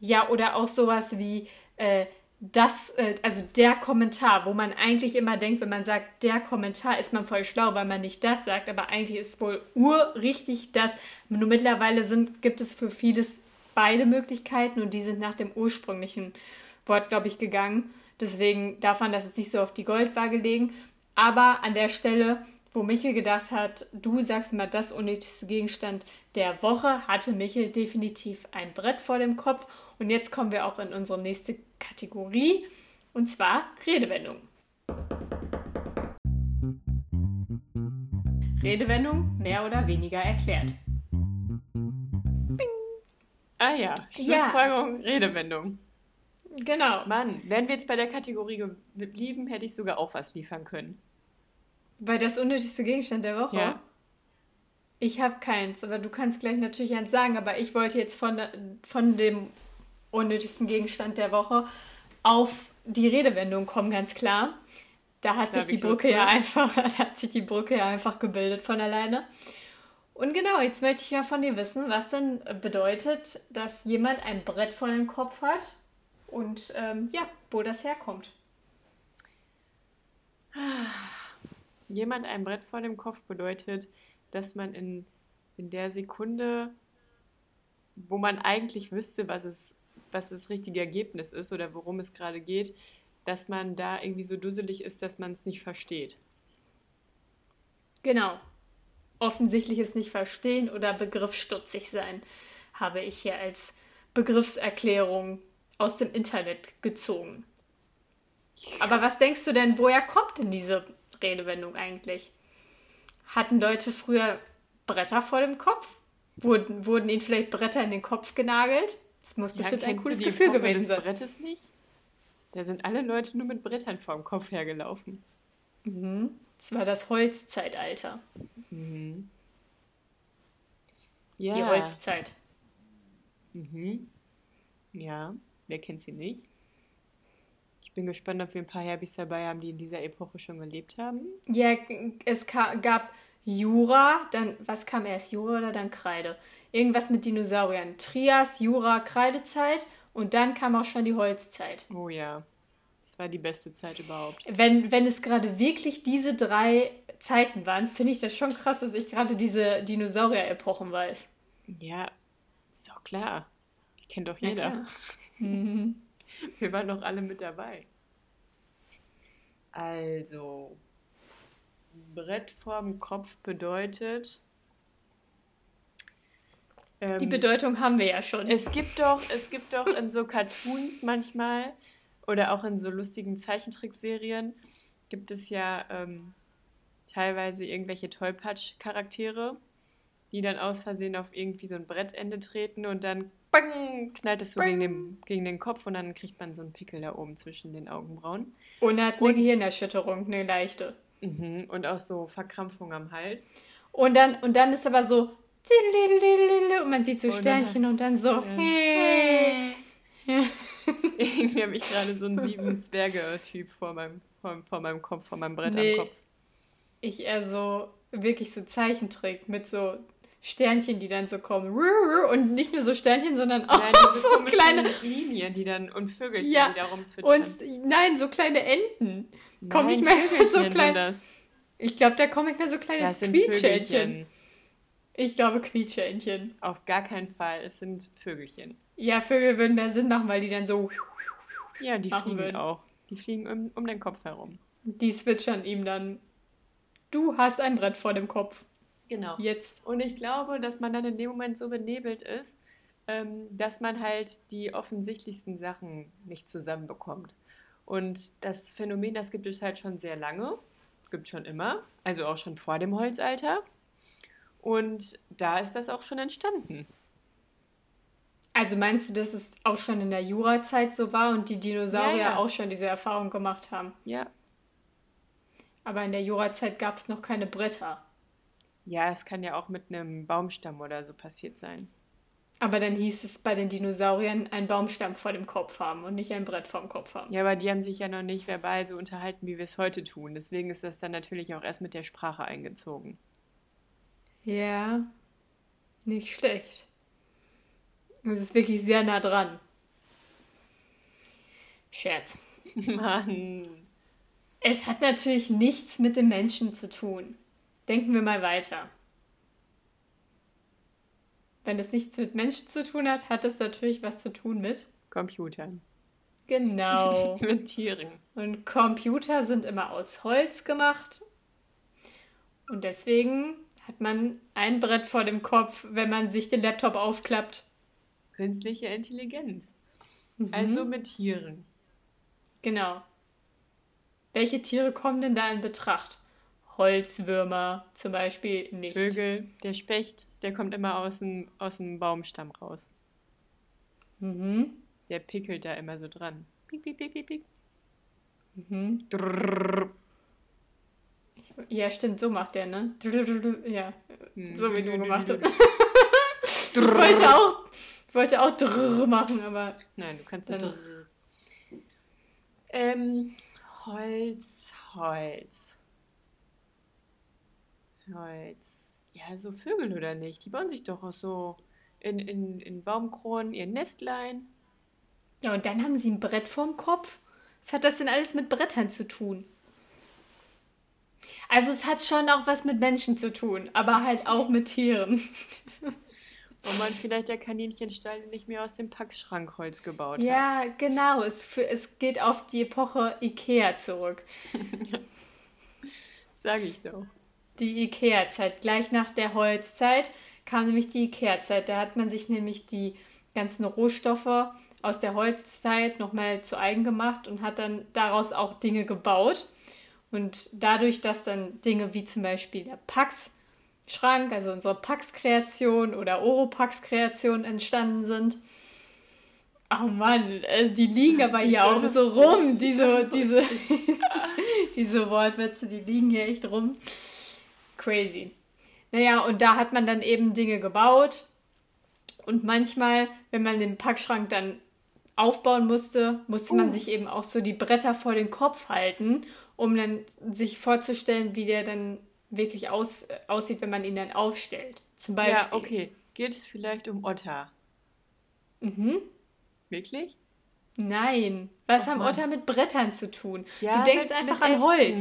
Ja, oder auch sowas wie äh, das, äh, also der Kommentar, wo man eigentlich immer denkt, wenn man sagt, der Kommentar, ist man voll schlau, weil man nicht das sagt, aber eigentlich ist wohl urrichtig das. Nur mittlerweile sind, gibt es für vieles beide Möglichkeiten und die sind nach dem ursprünglichen Wort, glaube ich, gegangen. Deswegen darf man das jetzt nicht so auf die Goldwaage legen. Aber an der Stelle, wo Michel gedacht hat, du sagst immer das unnötigste Gegenstand der Woche, hatte Michel definitiv ein Brett vor dem Kopf. Und jetzt kommen wir auch in unsere nächste Kategorie, und zwar Redewendung. Redewendung mehr oder weniger erklärt. Ah ja, Schlussfolgerung, Redewendung. Genau, Mann, wären wir jetzt bei der Kategorie geblieben, hätte ich sogar auch was liefern können. weil das unnötigste Gegenstand der Woche. Ja. Ich habe keins, aber du kannst gleich natürlich eins sagen, aber ich wollte jetzt von, von dem unnötigsten Gegenstand der Woche auf die Redewendung kommen, ganz klar. Da hat Klar, sich die Brücke ja einfach, da hat sich die Brücke ja einfach gebildet von alleine. Und genau, jetzt möchte ich ja von dir wissen, was denn bedeutet, dass jemand ein Brett vor dem Kopf hat und ähm, ja, wo das herkommt. Jemand ein Brett vor dem Kopf bedeutet, dass man in, in der Sekunde, wo man eigentlich wüsste, was es, was das richtige Ergebnis ist oder worum es gerade geht, dass man da irgendwie so dusselig ist, dass man es nicht versteht. Genau. Offensichtliches nicht verstehen oder begriffsstutzig sein, habe ich hier als Begriffserklärung aus dem Internet gezogen. Aber was denkst du denn, woher kommt denn diese Redewendung eigentlich? Hatten Leute früher Bretter vor dem Kopf? Wurden, wurden ihnen vielleicht Bretter in den Kopf genagelt? Das muss bestimmt ein cooles die Gefühl Epoche gewesen sein. Brettes nicht? Da sind alle Leute nur mit Brettern vorm Kopf hergelaufen. Das war das Holzzeitalter. Ja. Die Holzzeit. Mhm. Ja, wer kennt sie nicht? Ich bin gespannt, ob wir ein paar Herbis dabei haben, die in dieser Epoche schon gelebt haben. Ja, es gab Jura, dann, was kam erst, Jura oder dann Kreide? Irgendwas mit Dinosauriern. Trias, Jura, Kreidezeit und dann kam auch schon die Holzzeit. Oh ja, das war die beste Zeit überhaupt. Wenn, wenn es gerade wirklich diese drei Zeiten waren, finde ich das schon krass, dass ich gerade diese Dinosaurier-Epochen weiß. Ja, ist doch klar. Ich kenne doch Ja, jeder. Mhm. Wir waren doch alle mit dabei. Also, Brett vorm Kopf bedeutet. ähm, Die Bedeutung haben wir ja schon. Es gibt doch, es gibt doch in so Cartoons manchmal oder auch in so lustigen Zeichentrickserien gibt es ja ähm, teilweise irgendwelche Tollpatsch-Charaktere, die dann aus Versehen auf irgendwie so ein Brettende treten und dann bang, knallt es so gegen den, gegen den Kopf und dann kriegt man so einen Pickel da oben zwischen den Augenbrauen. Und er hat eine Und- Gehirnerschütterung, eine leichte. Mhm. Und auch so Verkrampfung am Hals. Und dann, und dann ist aber so und man sieht so Und dann- Sternchen und dann so Irgendwie habe ich gerade so einen sieben Zwerge-Typ vor meinem, vor, vor meinem Kopf, vor meinem Brett Nee. am Kopf. ich eher so wirklich so Zeichentrick mit so Sternchen, die dann so kommen. Und nicht nur so Sternchen, sondern auch Nein, so kleine. Linien, die dann und Vögelchen, Ja, die da rumzwitschern. Und nein, so kleine Enten. Komm Nein, ich mehr so klein. Ich glaube, da komme ich mehr so kleine Quietschentchen. Ich glaube Quietschentchen. Auf gar keinen Fall. Es sind Vögelchen. Ja, Vögel würden mehr Sinn machen, weil die dann so, Ja, die fliegen würden. auch. Die fliegen um, um den Kopf herum. die switchern ihm dann. Du hast ein Brett vor dem Kopf. Genau. Jetzt. Und ich glaube, dass man dann in dem Moment so benebelt ist, ähm, dass man halt die offensichtlichsten Sachen nicht zusammenbekommt. Und das Phänomen, das gibt es halt schon sehr lange. Gibt schon immer. Also auch schon vor dem Holzalter. Und da ist das auch schon entstanden. Also meinst du, dass es auch schon in der Jurazeit so war und die Dinosaurier Ja, ja. auch schon diese Erfahrung gemacht haben? Ja. Aber in der Jurazeit gab es noch keine Bretter. Ja, es kann ja auch mit einem Baumstamm oder so passiert sein. Aber dann hieß es bei den Dinosauriern einen Baumstamm vor dem Kopf haben und nicht ein Brett vor dem Kopf haben. Ja, aber die haben sich ja noch nicht verbal so unterhalten, wie wir es heute tun. Deswegen ist das dann natürlich auch erst mit der Sprache eingezogen. Ja, nicht schlecht. Es ist wirklich sehr nah dran. Scherz. Mann. Es hat natürlich nichts mit dem Menschen zu tun. Denken wir mal weiter. Wenn es nichts mit Menschen zu tun hat, hat es natürlich was zu tun mit. Computern. Genau. mit Tieren. Und Computer sind immer aus Holz gemacht. Und deswegen hat man ein Brett vor dem Kopf, wenn man sich den Laptop aufklappt. Künstliche Intelligenz. Mhm. Also mit Tieren. Genau. Welche Tiere kommen denn da in Betracht? Holzwürmer zum Beispiel nicht. Vögel, der Specht, der kommt immer aus dem, aus dem Baumstamm raus. Mhm. Der pickelt da immer so dran. Piek, piek, piek, piek, piek. Mhm. Drrrr. Ja, stimmt, so macht der, ne? Ja, Hm. so wie du gemacht hast. Ich wollte auch, wollte auch drrr machen, aber Nein, du kannst drrr. Ähm, Holz, Holz. Holz. Ja, so Vögel oder nicht? Die bauen sich doch auch so in, in, in Baumkronen ihr Nestlein. ja, und dann haben sie ein Brett vorm Kopf. Was hat das denn alles mit Brettern zu tun? Also es hat schon auch was mit Menschen zu tun, aber halt auch mit Tieren. Wo man vielleicht der Kaninchenstall nicht mehr aus dem Packschrankholz gebaut hat. Ja, genau. Es, für, es geht auf die Epoche Ikea zurück. Sag ich doch. Die Ikea-Zeit. Gleich nach der Holzzeit kam nämlich die Ikea-Zeit. Da hat man sich nämlich die ganzen Rohstoffe aus der Holzzeit nochmal zu eigen gemacht und hat dann daraus auch Dinge gebaut. Und dadurch, dass dann Dinge wie zum Beispiel der Pax-Schrank, also unsere Pax-Kreation oder Oropax-Kreation entstanden sind. Oh Mann, äh, die liegen aber ist hier so auch so rum, diese, diese, diese Wortwitze, die liegen hier echt rum. Crazy. Naja, und da hat man dann eben Dinge gebaut. Und manchmal, wenn man den Packschrank dann aufbauen musste, musste man Uh. sich eben auch so die Bretter vor den Kopf halten, um dann sich vorzustellen, wie der dann wirklich aus, äh, aussieht, wenn man ihn dann aufstellt. Zum Beispiel. Ja, okay. Geht es vielleicht um Otter? Mhm. Wirklich? Nein. Was Oh haben Mann. Otter mit Brettern zu tun? Ja, du denkst mit- einfach mit an Holz.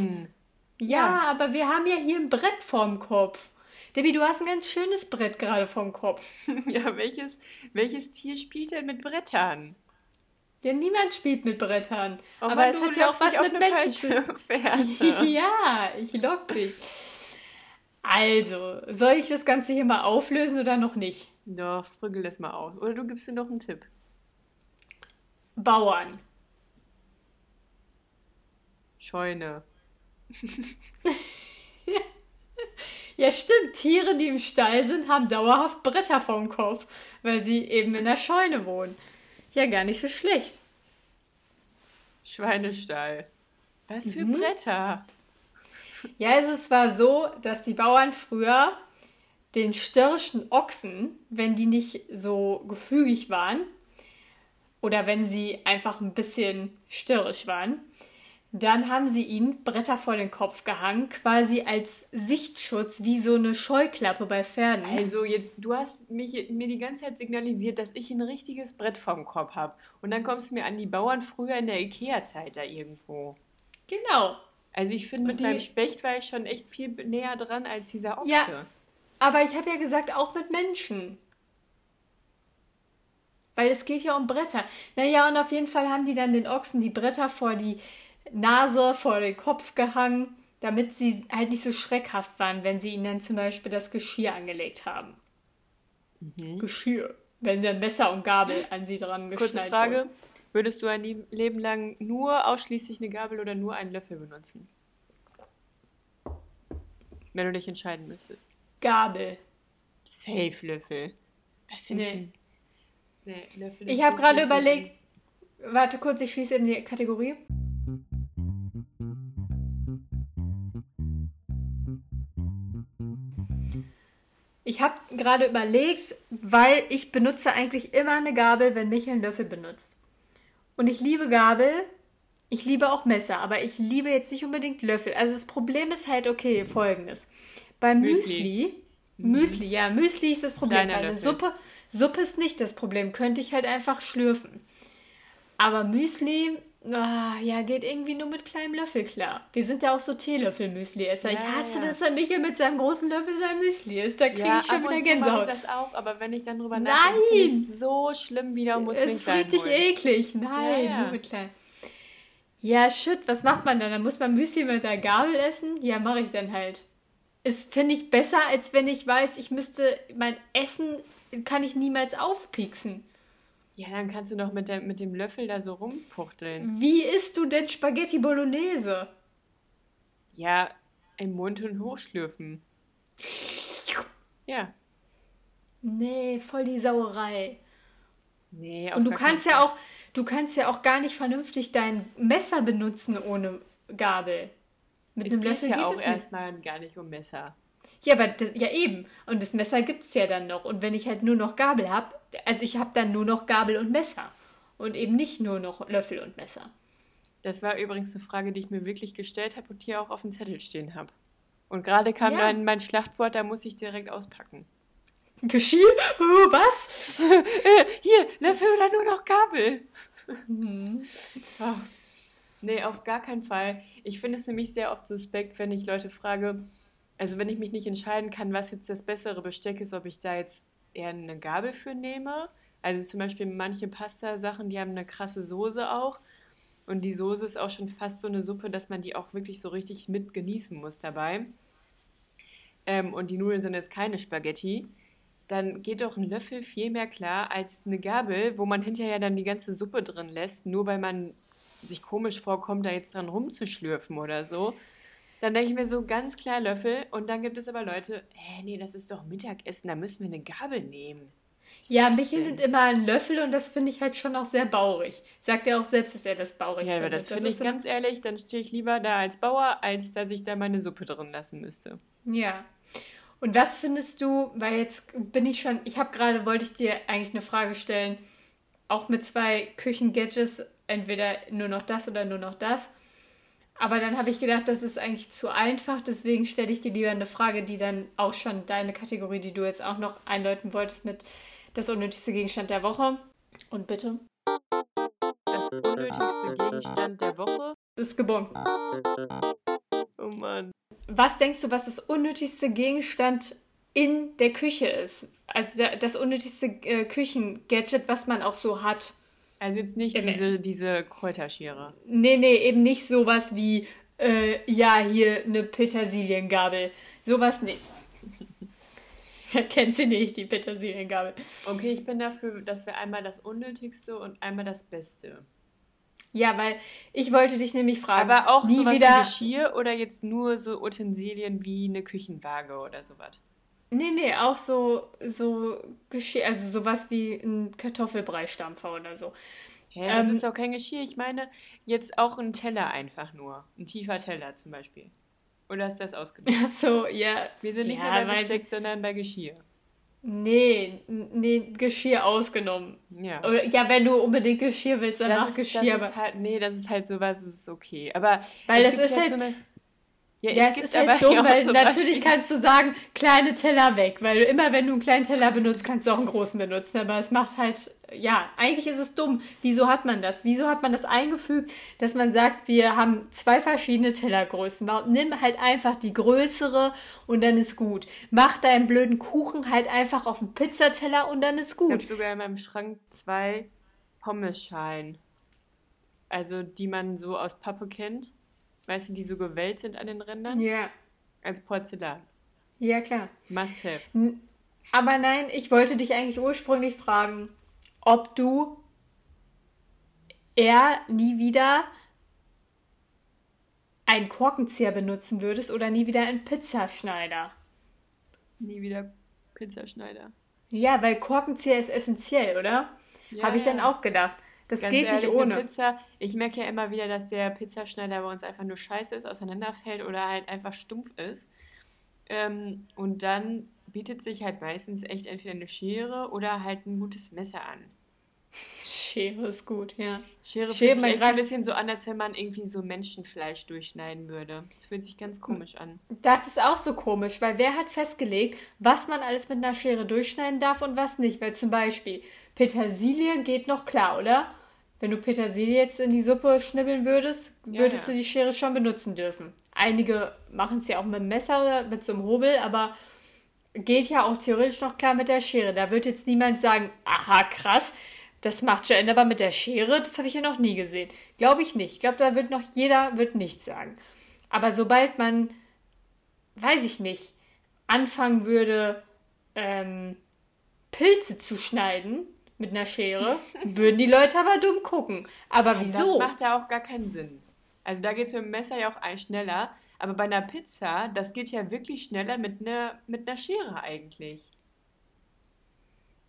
Ja, Ja. aber wir haben ja hier ein Brett vorm Kopf. Debbie, du hast ein ganz schönes Brett gerade vorm Kopf. Ja, welches, welches Tier spielt denn mit Brettern? Ja, niemand spielt mit Brettern. Oh aber es hat ja auch was mit Menschen zu Fährte. Ja, ich lock dich. Also, soll ich das Ganze hier mal auflösen oder noch nicht? Doch, frügel das mal aus. Oder du gibst mir noch einen Tipp. Bauern. Scheune. Ja, stimmt. Tiere, die im Stall sind, haben dauerhaft Bretter vorm Kopf, weil sie eben in der Scheune wohnen. Ja, gar nicht so schlecht. Schweinestall. Was für Mhm. Bretter? Ja, also es war so, dass die Bauern früher den störrischen Ochsen, wenn die nicht so gefügig waren oder wenn sie einfach ein bisschen störrisch waren, dann haben sie ihnen Bretter vor den Kopf gehangen, quasi als Sichtschutz, wie so eine Scheuklappe bei Pferden. Also jetzt, du hast mich, mir die ganze Zeit signalisiert, dass ich ein richtiges Brett vorm Kopf habe. Und dann kommst du mir an die Bauern früher in der Ikea-Zeit da irgendwo. Genau. Also ich finde, mit die- meinem Specht war ich schon echt viel näher dran als dieser Ochse. Ja. Aber ich habe ja gesagt, auch mit Menschen. Weil es geht ja um Bretter. Naja, und auf jeden Fall haben die dann den Ochsen die Bretter vor die Nase, vor den Kopf gehangen, damit sie halt nicht so schreckhaft waren, wenn sie ihnen dann zum Beispiel das Geschirr angelegt haben. Mhm. Geschirr. Wenn dann Messer und Gabel an sie dran geschnallt Kurze Frage. wurden. Würdest du ein Leb- Leben lang nur ausschließlich eine Gabel oder nur einen Löffel benutzen? Wenn du dich entscheiden müsstest. Gabel. Safe Löffel. Was denn Nee. Nee, Löffel Ich habe gerade überlegt, warte kurz, ich schließe eben die Kategorie. Ich habe gerade überlegt, weil ich benutze eigentlich immer eine Gabel, wenn Michael einen Löffel benutzt. Und ich liebe Gabel, ich liebe auch Messer, aber ich liebe jetzt nicht unbedingt Löffel. Also das Problem ist halt, okay, folgendes. Beim Müsli, Müsli. Müsli, ja, Müsli ist das Problem. Kleiner Bei einer Löffel. Suppe, Suppe ist nicht das Problem, könnte ich halt einfach schlürfen. Aber Müsli, ah, ja, geht irgendwie nur mit kleinem Löffel klar. Wir sind ja auch so Teelöffel-Müsli-Esser. ich Ja, hasse ja. das, wenn Michael mit seinem großen Löffel sein Müsli isst. Da kriege Ja, ich schon ab wieder und zu mache ich Gänsehaut. das auch, aber wenn ich dann drüber Nein! nachdenke, ich es so schlimm wieder muss Es ist richtig holen. eklig. Nein, nur mit klein. Ja, shit, was macht man dann? Dann muss man Müsli mit der Gabel essen? Ja, mache ich dann halt. Ist, finde ich, besser, als wenn ich weiß, ich müsste, mein Essen kann ich niemals aufpieksen. Ja, dann kannst du doch mit, der, mit dem Löffel da so rumfuchteln. Wie isst du denn Spaghetti Bolognese? Ja, im Mund und hochschlürfen. Ja. Nee, voll die Sauerei. Nee, Und du kannst ja auch, du kannst ja auch gar nicht vernünftig dein Messer benutzen ohne Gabel. Mit Es einem geht Löffel ja geht auch erstmal gar nicht um Messer. Ja, aber das, ja eben. Und das Messer gibt es ja dann noch. Und wenn ich halt nur noch Gabel habe, also ich habe dann nur noch Gabel und Messer. Und eben nicht nur noch Löffel und Messer. Das war übrigens eine Frage, die ich mir wirklich gestellt habe und hier auch auf dem Zettel stehen habe. Und gerade kam Ja. mein, mein Schlachtwort, da muss ich direkt auspacken. Geschirr? Oh, was? Hier, Löffel oder nur noch Gabel? Mhm. Nee, auf gar keinen Fall. Ich finde es nämlich sehr oft suspekt, wenn ich Leute frage, also wenn ich mich nicht entscheiden kann, was jetzt das bessere Besteck ist, ob ich da jetzt eher eine Gabel für nehme. Also zum Beispiel manche Pasta-Sachen, die haben eine krasse Soße auch. Und die Soße ist auch schon fast so eine Suppe, dass man die auch wirklich so richtig mit genießen muss dabei. Ähm, und die Nudeln sind jetzt keine Spaghetti. Dann geht doch ein Löffel viel mehr klar als eine Gabel, wo man hinterher dann die ganze Suppe drin lässt, nur weil man sich komisch vorkommt, da jetzt dran rumzuschlürfen oder so. Dann denke ich mir so ganz klar Löffel und dann gibt es aber Leute, hä, nee, das ist doch Mittagessen, da müssen wir eine Gabel nehmen. Was Ja, das denn? nimmt immer einen Löffel und das finde ich halt schon auch sehr baurig. Sagt er auch selbst, dass er das baurig Ja, aber findet. das finde ich ganz ehrlich, dann stehe ich lieber da als Bauer, als dass ich da meine Suppe drin lassen müsste. Ja. Und was findest du, weil jetzt bin ich schon, ich habe gerade, wollte ich dir eigentlich eine Frage stellen, auch mit zwei Küchen-Gadgets, entweder nur noch das oder nur noch das. Aber dann habe ich gedacht, das ist eigentlich zu einfach, deswegen stelle ich dir lieber eine Frage, die dann auch schon deine Kategorie, die du jetzt auch noch einläuten wolltest, mit das unnötigste Gegenstand der Woche. Und bitte, Das unnötigste Gegenstand der Woche? ist gebunden. Oh Mann. Was denkst du, was das unnötigste Gegenstand in der Küche ist? Also das unnötigste äh, Küchengadget, was man auch so hat. Also jetzt nicht Nee. diese, diese Kräuterschere. Nee, nee, eben nicht sowas wie, äh, ja, hier eine Petersiliengabel. Sowas nicht. Kennt sie nicht, die Petersiliengabel? Okay, ich bin dafür, dass wir einmal das Unnötigste und einmal das Beste. Ja, weil ich wollte dich nämlich fragen. Aber auch sowas wieder. wie Geschirr oder jetzt nur so Utensilien wie eine Küchenwaage oder sowas? Nee, nee, auch so, so Geschirr, also sowas wie ein Kartoffelbrei-Stampfer oder so. Hä, das Ähm, ist doch kein Geschirr. Ich meine jetzt auch ein Teller einfach nur. Ein tiefer Teller zum Beispiel. Oder ist das ausgedrückt? Ach so, ja. Wir sind nicht ja, mehr bei Besteck, sondern bei Geschirr. Nee, nee, Geschirr ausgenommen. Ja. Oder, ja, wenn du unbedingt Geschirr willst, dann mach ist, Geschirr. das aber ist halt, nee, das ist halt sowas, das ist okay. Aber Weil es das ist ja halt- so eine, ja, ja, es gibt ist halt dumm, weil natürlich Beispiel- kannst du sagen, kleine Teller weg, weil du immer, wenn du einen kleinen Teller benutzt, kannst du auch einen großen benutzen. Aber es macht halt, ja, eigentlich ist es dumm. Wieso hat man das? Wieso hat man das eingefügt, dass man sagt, wir haben zwei verschiedene Tellergrößen? Nimm halt einfach die größere und dann ist gut. Mach deinen blöden Kuchen halt einfach auf den Pizzateller und dann ist Ich habe gut. sogar in meinem Schrank zwei Pommesschalen. Also die man so aus Pappe kennt. Weißt du, die so gewellt sind an den Rändern? Ja, Als Porzellan. ja klar. Must have. Aber nein, ich wollte dich eigentlich ursprünglich fragen, ob du eher nie wieder einen Korkenzieher benutzen würdest oder nie wieder einen Pizzaschneider. Nie wieder Pizzaschneider. Ja, weil Korkenzieher ist essentiell, oder? Ja, Habe ich dann ja. auch gedacht. Das Ganz geht ehrlich, nicht ohne. Pizza, ich merke ja immer wieder, dass der Pizzaschneider bei uns einfach nur scheiße ist, auseinanderfällt oder halt einfach stumpf ist. Ähm, und dann bietet sich halt meistens echt entweder eine Schere oder halt ein gutes Messer an. Schere ist gut, ja. Schere, Schere, fühlt sich echt ein bisschen so an, als wenn man irgendwie so Menschenfleisch durchschneiden würde. Das fühlt sich ganz komisch an. Das ist auch so komisch, weil wer hat festgelegt, was man alles mit einer Schere durchschneiden darf und was nicht? Weil zum Beispiel Petersilie geht noch klar, oder? Wenn du Petersilie jetzt in die Suppe schnibbeln würdest, Ja, würdest ja. du die Schere schon benutzen dürfen. Einige machen es ja auch mit dem Messer oder mit so einem Hobel, aber geht ja auch theoretisch noch klar mit der Schere. Da wird jetzt niemand sagen, aha, krass, das macht Jen aber mit der Schere, das habe ich ja noch nie gesehen. Glaube ich nicht. Ich glaube, da wird noch jeder wird nichts sagen. Aber sobald man, weiß ich nicht, anfangen würde, ähm, Pilze zu schneiden mit einer Schere, würden die Leute aber dumm gucken. Aber wieso? Das macht ja auch gar keinen Sinn. Also da geht es mit dem Messer ja auch ein schneller. Aber bei einer Pizza, das geht ja wirklich schneller mit einer, mit einer Schere eigentlich.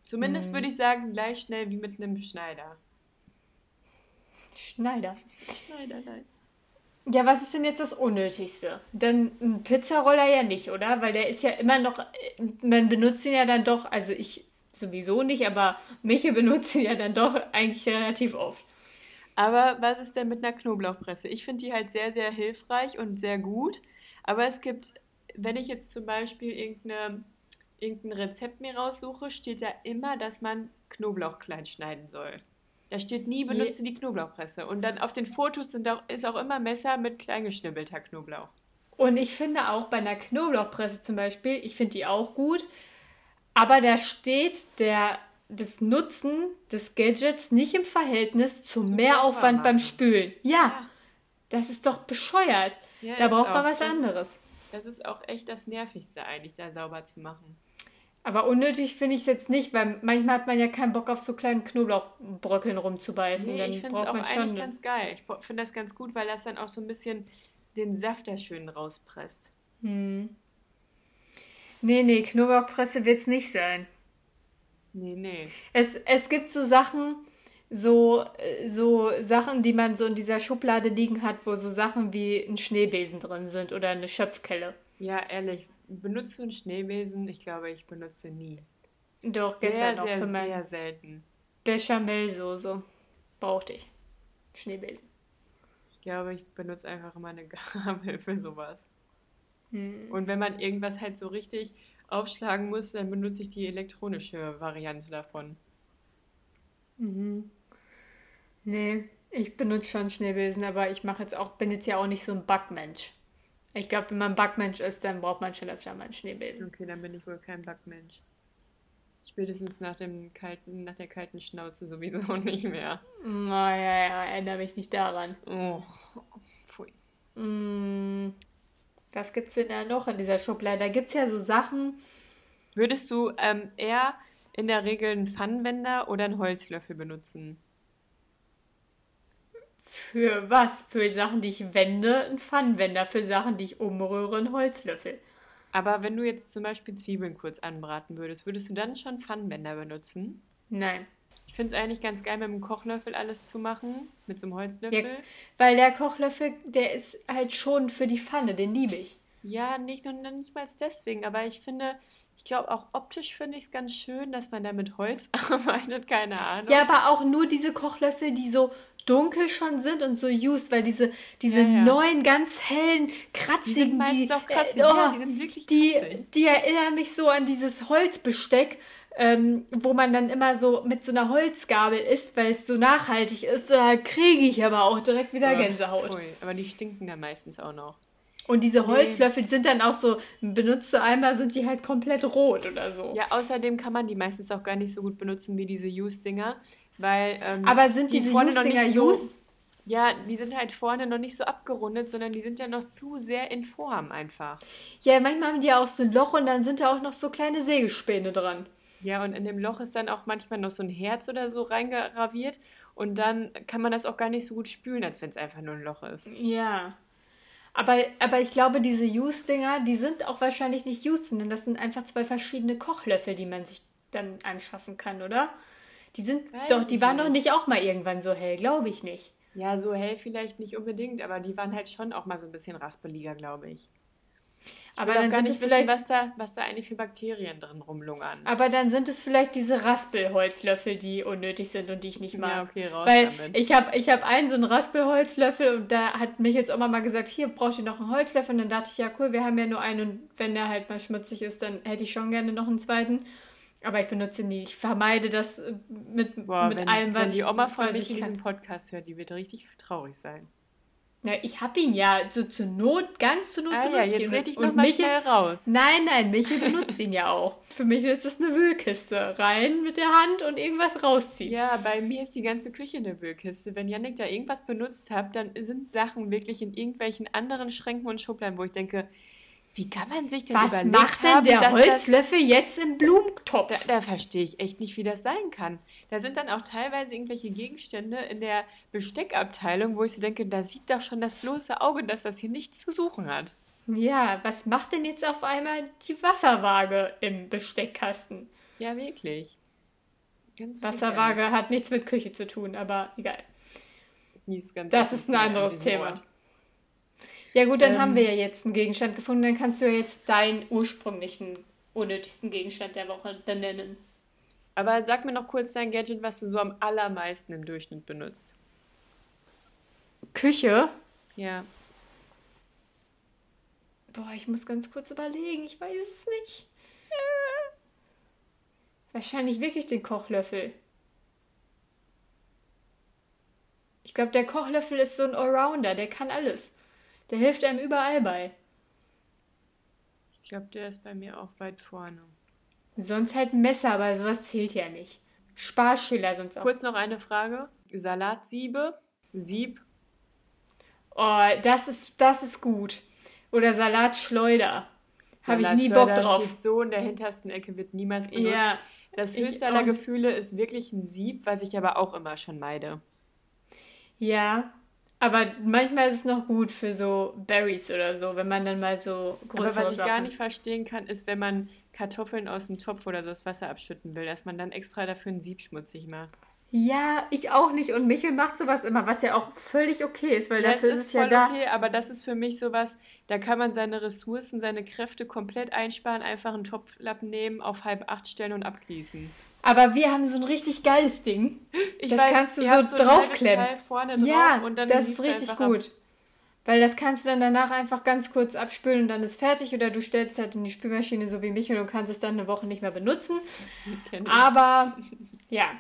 Zumindest Hm. würde ich sagen, gleich schnell wie mit einem Schneider. Schneider. Schneider, nein. Ja, was ist denn jetzt das Unnötigste? Denn ein Pizzaroller ja nicht, oder? Weil der ist ja immer noch, äh, man benutzt ihn ja dann doch, also ich sowieso nicht, aber Michael benutzt ihn ja dann doch eigentlich relativ oft. Aber was ist denn mit einer Knoblauchpresse? Ich finde die halt sehr, sehr hilfreich und sehr gut. Aber es gibt, wenn ich jetzt zum Beispiel irgendeine, irgendein Rezept mir raussuche, steht da immer, dass man Knoblauch klein schneiden soll. Da steht nie, benutze die Knoblauchpresse. Und dann auf den Fotos sind auch, ist auch immer Messer mit kleingeschnibbelter Knoblauch. Und ich finde auch bei einer Knoblauchpresse zum Beispiel, ich finde die auch gut, aber da steht der, das Nutzen des Gadgets nicht im Verhältnis zum Mehraufwand beim. Spülen. Ja, das ist doch bescheuert. Ja, da braucht man was Das anderes. Das ist auch echt das Nervigste eigentlich, da sauber zu machen. Aber unnötig finde ich es jetzt nicht, weil manchmal hat man ja keinen Bock auf so kleinen Knoblauchbröckeln rumzubeißen. Nee, ich finde es auch eigentlich schon. ganz geil. Ich finde das ganz gut, weil das dann auch so ein bisschen den Saft da schön rauspresst. Nee, nee, Knoblauchpresse wird es nicht sein. Nee, nee. Es, es gibt so Sachen, so, äh, so Sachen, die man so in dieser Schublade liegen hat, wo so Sachen wie ein Schneebesen drin sind oder eine Schöpfkelle. Ja, ehrlich, benutzt du einen Schneebesen? Ich glaube, ich benutze nie. Doch, Sehr, gestern noch sehr, für meine sehr selten. Bechamelsoße brauchte ich. Schneebesen. Ich glaube, ich benutze einfach immer eine Gabel für sowas. Hm. Und wenn man irgendwas halt so richtig aufschlagen muss, dann benutze ich die elektronische Variante davon. Nee, ich benutze schon Schneebesen, aber ich mache jetzt auch, bin jetzt ja auch nicht so ein Backmensch. Ich glaube, wenn man Backmensch ist, dann braucht man schon öfter mal einen Schneebesen. Okay, dann bin ich wohl kein Backmensch. Spätestens nach dem kalten, nach der kalten Schnauze sowieso nicht mehr. Naja, ja, erinnere mich nicht daran. Oh, pfui. Mm, was gibt's denn da noch in dieser Schublade? Da gibt's ja so Sachen. Würdest du ähm, eher in der Regel einen Pfannenwender oder einen Holzlöffel benutzen? Für was? Für Sachen, die ich wende, ein Pfannenwender. Für Sachen, die ich umrühre, ein Holzlöffel. Aber wenn du jetzt zum Beispiel Zwiebeln kurz anbraten würdest, würdest du dann schon Pfannenwender benutzen? Nein. Ich finde es eigentlich ganz geil, mit dem Kochlöffel alles zu machen. Mit so einem Holzlöffel. Ja, weil der Kochlöffel, der ist halt schon für die Pfanne, den liebe ich. Ja, nicht nur nicht mal deswegen, aber ich finde, ich glaube auch optisch finde ich es ganz schön, dass man da mit Holz arbeitet, keine Ahnung. Ja, aber auch nur diese Kochlöffel, die so dunkel schon sind und so used, weil diese, diese Ja, ja. neuen, ganz hellen, kratzigen, die sind meistens auch kratzig. äh, oh, ja, die sind wirklich die, kratzig. die erinnern mich so an dieses Holzbesteck, ähm, wo man dann immer so mit so einer Holzgabel isst, weil es so nachhaltig ist. Da kriege ich aber auch direkt wieder Gänsehaut. Pfui, aber die stinken dann meistens auch noch. Und diese Holzlöffel die sind dann auch so, benutzt du einmal, sind die halt komplett rot oder so. Ja, außerdem kann man die meistens auch gar nicht so gut benutzen wie diese Use-Dinger, weil ähm, Aber sind diese vorne noch Use-Dinger so, Use? Ja, die sind halt vorne noch nicht so abgerundet, sondern die sind ja noch zu sehr in Form einfach. Ja, manchmal haben die ja auch so ein Loch und dann sind da auch noch so kleine Sägespäne dran. Ja, und in dem Loch ist dann auch manchmal noch so ein Herz oder so reingraviert. und dann kann man das auch gar nicht so gut spülen, als wenn es einfach nur ein Loch ist. Ja. Aber, aber ich glaube, diese Use-Dinger, die sind auch wahrscheinlich nicht Use, sondern das sind einfach zwei verschiedene Kochlöffel, die man sich dann anschaffen kann, oder? Die sind Weiß doch, die waren doch nicht. nicht auch mal irgendwann so hell, glaube ich nicht. Ja, so hell vielleicht nicht unbedingt, aber die waren halt schon auch mal so ein bisschen raspeliger, glaube ich. Ich Aber dann gar sind nicht es wissen, vielleicht- was da, was da eigentlich für Bakterien drin rumlungern. Aber dann sind es vielleicht diese Raspelholzlöffel, die unnötig sind und die ich nicht mag. Ja, okay, raus Weil damit. ich habe ich hab einen so einen Raspelholzlöffel und da hat mich jetzt Oma mal gesagt, hier braucht ihr noch einen Holzlöffel. Und dann dachte ich, ja cool, wir haben ja nur einen und wenn der halt mal schmutzig ist, dann hätte ich schon gerne noch einen zweiten. Aber ich benutze ihn nie. Ich vermeide das mit, Boah, mit wenn, allem, was wenn die ich, Oma von mich ich diesem Podcast hört, die wird richtig traurig sein. Na, ich habe ihn ja so zur Not, ganz zur Not Ah ja, benutzt. jetzt ihn. red ich Und nochmal schnell raus. Nein, nein, Michel benutzt ihn ja auch. Für mich ist es eine Wühlkiste. Rein mit der Hand und irgendwas rausziehen. Ja, bei mir ist die ganze Küche eine Wühlkiste. Wenn Yannick da irgendwas benutzt hat, dann sind Sachen wirklich in irgendwelchen anderen Schränken und Schubladen, wo ich denke, wie kann man sich denn Was macht denn haben, der Holzlöffel jetzt im Blumentopf? Das, da, da verstehe ich echt nicht, wie das sein kann. Da sind dann auch teilweise irgendwelche Gegenstände in der Besteckabteilung, wo ich so denke, da sieht doch schon das bloße Auge, dass das hier nichts zu suchen hat. Ja, was macht denn jetzt auf einmal die Wasserwaage im Besteckkasten? Ja, wirklich. Ganz Wasserwaage hat nichts mit Küche zu tun, aber egal. Das ist ein anderes Thema. Ort. Ja gut, dann Ähm. haben wir ja jetzt einen Gegenstand gefunden. Dann kannst du ja jetzt deinen ursprünglichen, unnötigsten Gegenstand der Woche benennen. Aber sag mir noch kurz dein Gadget, was du so am allermeisten im Durchschnitt benutzt. Küche? Ja. Boah, ich muss ganz kurz überlegen. Ich weiß es nicht. Wahrscheinlich wirklich den Kochlöffel. Ich glaube, der Kochlöffel ist so ein Allrounder. Der kann alles. Der hilft einem überall bei. Ich glaube, der ist bei mir auch weit vorne. Sonst halt ein Messer, aber sowas zählt ja nicht. Sparschäler sonst auch. Kurz noch eine Frage. Salatsiebe, Sieb. Oh, das ist, das ist gut. Oder Salatschleuder. Habe ich nie Bock drauf. Steht so in der hintersten Ecke, wird niemals benutzt. Ja, Das höchste aller. Gefühle ist wirklich ein Sieb, was ich aber auch immer schon meide. ja. Aber manchmal ist es noch gut für so Berries oder so, wenn man dann mal so größere Aber was ich Sachen... gar nicht verstehen kann, ist, wenn man Kartoffeln aus dem Topf oder so das Wasser abschütten will, dass man dann extra dafür ein Sieb schmutzig macht. Ja, ich auch nicht. Und Michel macht sowas immer, was ja auch völlig okay ist, weil Ja, es dafür ist ist es ja da. okay, aber das ist für mich sowas, da kann man seine Ressourcen, seine Kräfte komplett einsparen, einfach einen Topflappen nehmen, auf halb acht stellen und abgießen. Aber wir haben so ein richtig geiles Ding. Ich Das weiß, kannst du so halbes draufklemmen. Drauf Ja, und dann das ist richtig ab. gut. Weil das kannst du dann danach einfach ganz kurz abspülen und dann ist fertig oder du stellst halt in die Spülmaschine so wie Michel und kannst es dann eine Woche nicht mehr benutzen. Ich. Aber ja,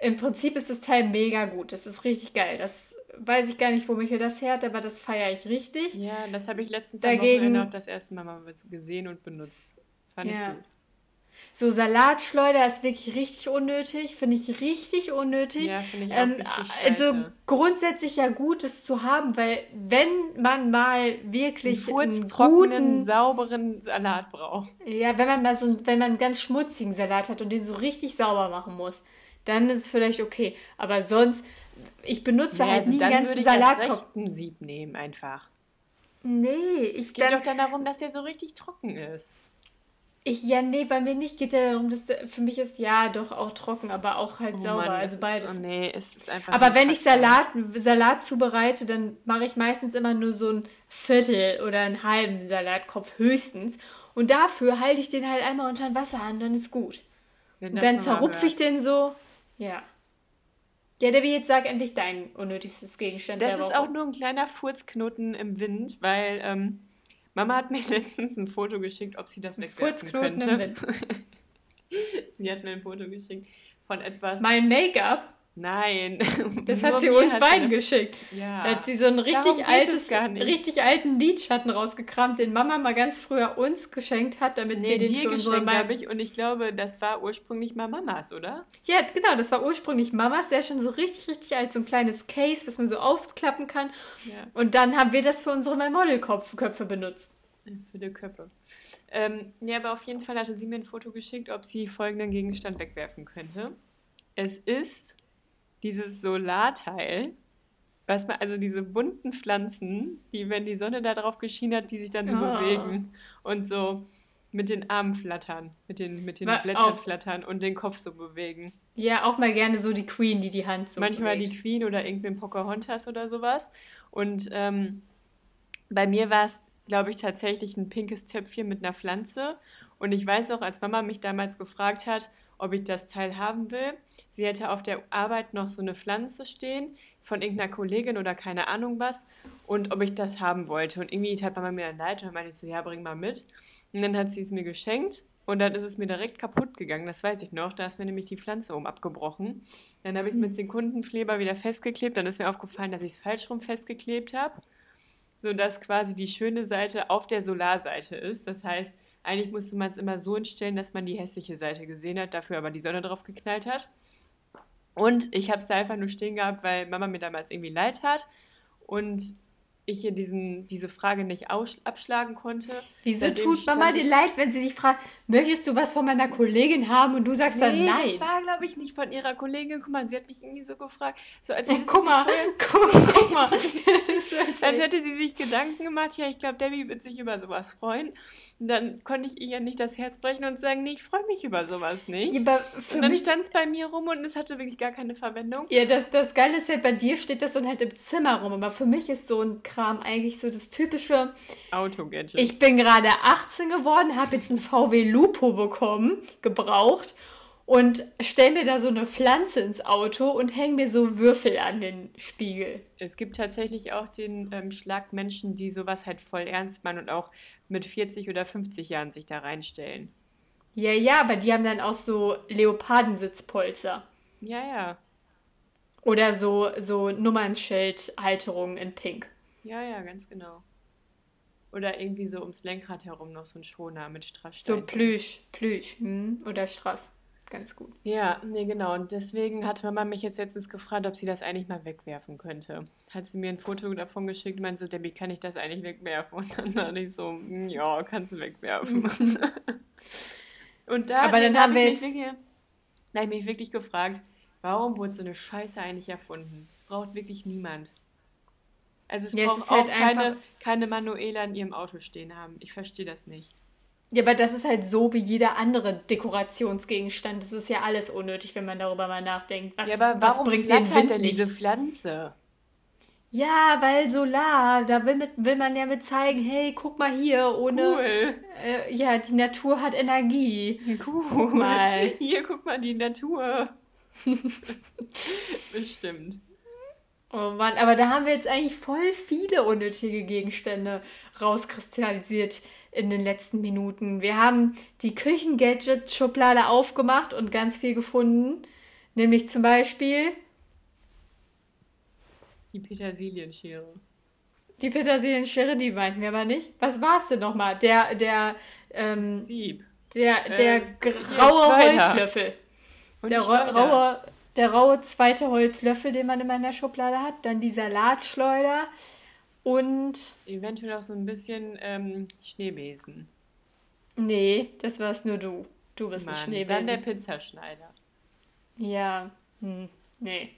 im Prinzip ist das Teil mega gut. Das ist richtig geil. Das weiß ich gar nicht, wo Michel das her hat, aber das feiere ich richtig. Ja, das habe ich letztens Dagegen- am Wochenende auch das erste Mal mal gesehen und benutzt. Fand Ja. ich gut. So Salatschleuder ist wirklich richtig unnötig, finde ich richtig unnötig. Ja, finde ich auch Ähm, richtig also grundsätzlich ja gut, es zu haben, weil wenn man mal Einen wirklich einen furztrockenen, guten, sauberen Salat braucht. ja, wenn man mal so, einen- wenn man einen ganz schmutzigen Salat hat und den so richtig sauber machen muss, dann ist es vielleicht okay. Aber sonst, ich benutze Ja, halt also nie dann einen würde ganzen ich erst Salatkopf. recht ein Sieb nehmen einfach. Nee, ich Es geht dann, doch dann darum, dass er so richtig trocken ist. Ich, ja, nee, bei mir nicht geht ja darum, dass der, für mich ist ja doch auch trocken, aber auch halt sauber, Oh Mann, also es beides. Ist, oh nee, es ist einfach Aber wenn ich. Salat, Salat zubereite, dann mache ich meistens immer nur so ein Viertel oder einen halben Salatkopf höchstens. Und dafür halte ich den halt einmal unter Wasser an, dann ist gut. Und dann zerrupfe ich den so. Ja. Ja, Debbie, jetzt sag endlich dein unnötigstes Gegenstand Das ist auch nur ein kleiner Furzknoten im Wind, weil ähm, Mama hat mir letztens ein Foto geschickt, ob sie das wegwerfen Furzknoten könnte. im Wind. Sie hat mir ein Foto geschickt von etwas. Mein Make-up, Nein. das hat sie uns hat beiden eine- geschickt. Ja. Da hat sie so einen richtig altes, richtig alten Lidschatten rausgekramt, den Mama mal ganz früher uns geschenkt hat, damit Nee, wir den dir für unsere geschenkt Ma- habe ich und ich glaube, das war ursprünglich mal Mamas, oder? Ja, genau, das war ursprünglich Mamas, der ist schon so richtig, richtig alt, so ein kleines Case, was man so aufklappen kann. Ja. Und dann haben wir das für unsere Modelköpfe benutzt. Für die Köpfe. Ähm, ja, aber auf jeden Fall hatte sie mir ein Foto geschickt, ob sie folgenden Gegenstand wegwerfen könnte. Es ist dieses Solarteil, was man, also diese bunten Pflanzen, die, wenn die Sonne da drauf geschienen hat, die sich dann so Oh. bewegen und so mit den Armen flattern, mit den, mit den Blättern auch- flattern und den Kopf so bewegen. Ja, auch mal gerne so die Queen, die die Hand so Manchmal bewegt. die Queen oder irgendein Pocahontas oder sowas. Und ähm, bei mir war es, glaube ich, tatsächlich ein pinkes Töpfchen mit einer Pflanze. Und ich weiß auch, als Mama mich damals gefragt hat, ob ich das Teil haben will, sie hätte auf der Arbeit noch so eine Pflanze stehen von irgendeiner Kollegin oder keine Ahnung was und ob ich das haben wollte. Und irgendwie tat Mama mir dann leid und dann meinte ich so, ja, bring mal mit. Und dann hat sie es mir geschenkt und dann ist es mir direkt kaputt gegangen, das weiß ich noch. Da ist mir nämlich die Pflanze oben abgebrochen. Dann habe ich es mit Sekundenkleber wieder festgeklebt. Dann ist mir aufgefallen, dass ich es falsch rum festgeklebt habe, sodass quasi die schöne Seite auf der Solarseite ist. Das heißt, eigentlich musste man es immer so instellen, dass man die hässliche Seite gesehen hat, dafür aber die Sonne drauf geknallt hat. Und ich habe es da einfach nur stehen gehabt, weil Mama mir damals irgendwie leid hat und ich hier diesen, diese Frage nicht aus, abschlagen konnte. Wieso tut Mama dir leid, wenn sie dich fragt, möchtest du was von meiner Kollegin haben und du sagst dann Nee, nein? das war, glaube ich, nicht von ihrer Kollegin. Guck mal, sie hat mich irgendwie so gefragt. So, als hätte Guck sie mal, sich guck mal, guck mal. Als hätte sie sich Gedanken gemacht, ja, ich glaube, Debbie wird sich über sowas freuen. Und dann konnte ich ihr ja nicht das Herz brechen und sagen, nee, ich freue mich über sowas nicht. Ja, und dann stand es bei mir rum und es hatte wirklich gar keine Verwendung. ja, das, das Geile ist ja, bei dir steht das dann halt im Zimmer rum, aber für mich ist so ein Kram eigentlich so das typische, Auto-Gadget. ich bin gerade 18 geworden, habe jetzt einen VW Lupo bekommen, gebraucht und stell mir da so eine Pflanze ins Auto und häng mir so Würfel an den Spiegel. Es gibt tatsächlich auch den ähm, Schlag Menschen, die sowas halt voll ernst meinen und auch mit 40 oder 50 Jahren sich da reinstellen. Ja, ja, aber die haben dann auch so Leopardensitzpolster. Ja, ja. Oder so, so Nummernschildhalterungen in Pink. Ja, ja, ganz genau. Oder irgendwie so ums Lenkrad herum noch so ein Schoner mit So Strassstein. Plüsch, Plüsch. Hm? Oder Strass. Ganz gut. Ja, nee, genau. Und deswegen hat Mama mich jetzt letztens gefragt, ob sie das eigentlich mal wegwerfen könnte. Hat sie mir ein Foto davon geschickt und meinte so, Debbie, kann ich das eigentlich wegwerfen? Und dann dachte ich so, "Mm, ja, kannst du wegwerfen. und da, Aber dann da haben hab wir ich mich jetzt- wirklich, da habe ich mich wirklich gefragt, warum wurde so eine Scheiße eigentlich erfunden? Es braucht wirklich niemand. Also es Ja, es braucht ist halt auch keine, keine Manuela in ihrem Auto stehen haben. Ich verstehe das nicht. Ja, aber das ist halt so wie jeder andere Dekorationsgegenstand. Das ist ja alles unnötig, wenn man darüber mal nachdenkt. Was, ja, aber was warum bringt ein flattert denn diese Pflanze? Ja, weil Solar, da will, mit, will man ja mit zeigen, hey, guck mal hier, ohne. Cool. Äh, ja, die Natur hat Energie. Cool. Guck mal. Hier, guck mal, die Natur. Bestimmt. Oh Mann, aber da haben wir jetzt eigentlich voll viele unnötige Gegenstände rauskristallisiert in den letzten Minuten. Wir haben die Küchen-Gadget-Schublade aufgemacht und ganz viel gefunden. Nämlich zum Beispiel Die Petersilienschere. die Petersilienschere, die meinten wir aber nicht. Was war es denn nochmal? Der, der, ähm, Sieb. der, der Ähm, graue. Holzlöffel. Und Der die ra Schleuder. raue, der raue zweite Holzlöffel, den man immer in der Schublade hat. Dann die Salatschleuder und Eventuell auch so ein bisschen ähm, Schneebesen. Nee, das warst nur du. Du bist ein Mann, dann der Schneebesen. Pizzaschneider. Ja, hm, nee.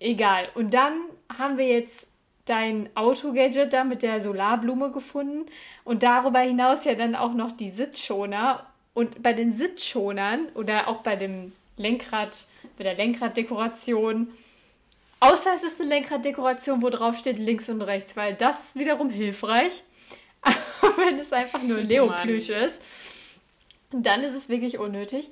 Egal. Und dann haben wir jetzt dein Auto-Gadget da mit der Solarblume gefunden und darüber hinaus ja dann auch noch die Sitzschoner. Und bei den Sitzschonern oder auch bei dem Lenkrad, bei der Lenkraddekoration, außer es ist eine Lenkraddekoration, wo drauf steht links und rechts, weil das ist wiederum hilfreich. Aber wenn es einfach nur Leoplüsch ist, dann ist es wirklich unnötig.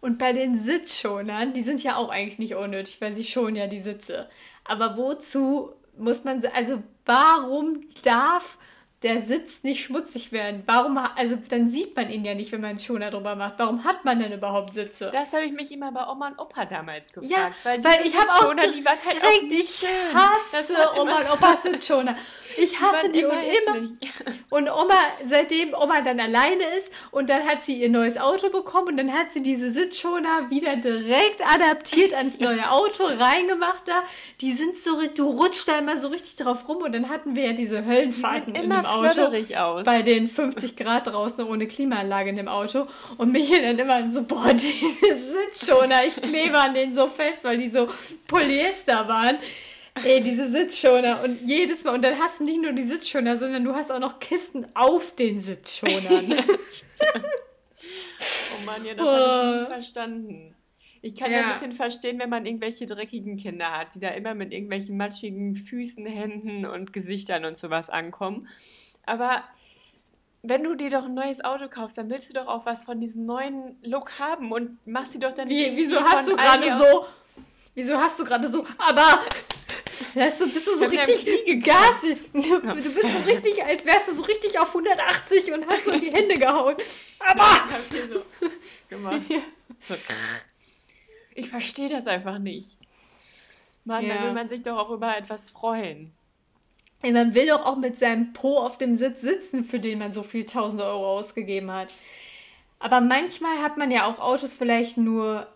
Und bei den Sitzschonern, die sind ja auch eigentlich nicht unnötig, weil sie schonen ja die Sitze. Aber wozu muss man, also warum darf der Sitz nicht schmutzig werden? Warum, also dann sieht man ihn ja nicht, wenn man einen Schoner drüber macht. Warum hat man denn überhaupt Sitze? Das habe ich mich immer bei Oma und Opa damals gefragt. Ja, weil, weil, ich habe auch die waren halt auch nicht ich hasse Oma immer und Opas Sitzschoner. Ich Die hasse waren die und immer, und Oma, seitdem Oma dann alleine ist und dann hat sie ihr neues Auto bekommen und dann hat sie diese Sitzschoner wieder direkt adaptiert ans neue Auto reingemacht da. Die sind so, du rutscht da immer so richtig drauf rum und dann hatten wir ja diese Die Höllenfahrten sind in immer Auto. aus. Bei den 50 Grad draußen ohne Klimaanlage in dem Auto. Und Michael dann immer so, boah, diese Sitzschoner, ich klebe an denen so fest, weil die so Polyester waren. Ey, diese Sitzschoner. Und jedes Mal, und dann hast du nicht nur die Sitzschoner, sondern du hast auch noch Kisten auf den Sitzschonern. Oh Mann, ja, das habe ich nie verstanden. Ich kann ja. Ja. ein bisschen verstehen, wenn man irgendwelche dreckigen Kinder hat, die da immer mit irgendwelchen matschigen Füßen, Händen und Gesichtern und sowas ankommen. Aber wenn du dir doch ein neues Auto kaufst, dann willst du doch auch was von diesem neuen Look haben und machst sie doch dann Wie, wieso hast du gerade so. Wieso hast du gerade so. Aber. Hast du, bist du so richtig gasig. Du, bist so richtig, als wärst du so richtig auf 180 und hast so in die Hände gehauen. Aber. Ich hab hier so gemacht. So. Ich verstehe das einfach nicht. Mann, Ja. da will man sich doch auch über etwas freuen. Man will doch auch mit seinem Po auf dem Sitz sitzen, für den man so viel tausende Euro ausgegeben hat. Aber manchmal hat man ja auch Autos vielleicht nur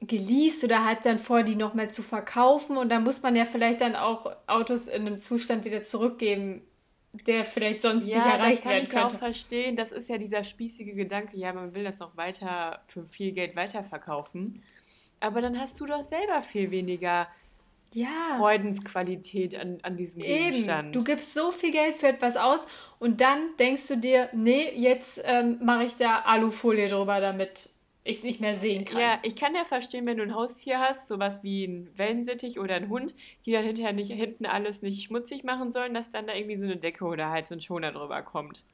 geleast oder hat dann vor, die nochmal zu verkaufen. Und da muss man ja vielleicht dann auch Autos in einem Zustand wieder zurückgeben, der vielleicht sonst nicht Ja, das erreicht kann werden ich ja auch könnte. verstehen. Das ist ja dieser spießige Gedanke, ja, man will das noch weiter für viel Geld weiterverkaufen. Aber dann hast du doch selber viel weniger Ja. Freudensqualität an, an diesem Eben, Gegenstand. du gibst so viel Geld für etwas aus und dann denkst du dir, nee, jetzt ähm, mache ich da Alufolie drüber, damit ich es nicht mehr sehen kann. Ja, ich kann ja verstehen, wenn du ein Haustier hast, sowas wie ein Wellensittich oder ein Hund, die dann hinterher nicht hinten alles nicht schmutzig machen sollen, dass dann da irgendwie so eine Decke oder halt so ein Schoner drüber kommt.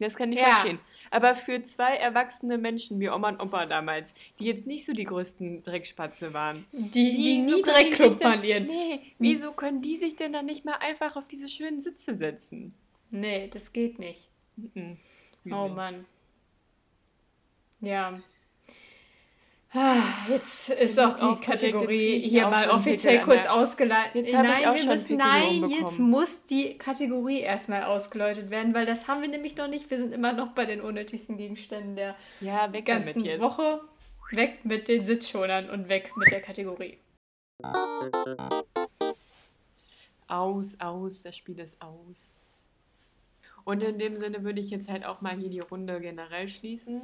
Das kann ich Ja. verstehen. Aber für zwei erwachsene Menschen wie Oma und Opa damals, die jetzt nicht so die größten Dreckspatze waren, Die, die nie Dreckclub denn- verlieren. Nee, wieso können die sich denn dann nicht mal einfach auf diese schönen Sitze setzen? Nee, das geht nicht. Das geht Oh nicht. Mann. Ja. Ah, Jetzt ist auch die Kategorie hier mal offiziell kurz ausgeleitet. Jetzt Nein, wir müssen, nein, jetzt muss die Kategorie erstmal ausgeläutet werden, weil das haben wir nämlich noch nicht. Wir sind immer noch bei den unnötigsten Gegenständen der Ja, ganzen. Woche. Weg mit den Sitzschonern und weg mit der Kategorie. Aus, aus, das Spiel ist aus. Und in dem Sinne würde ich jetzt halt auch mal hier die Runde generell schließen,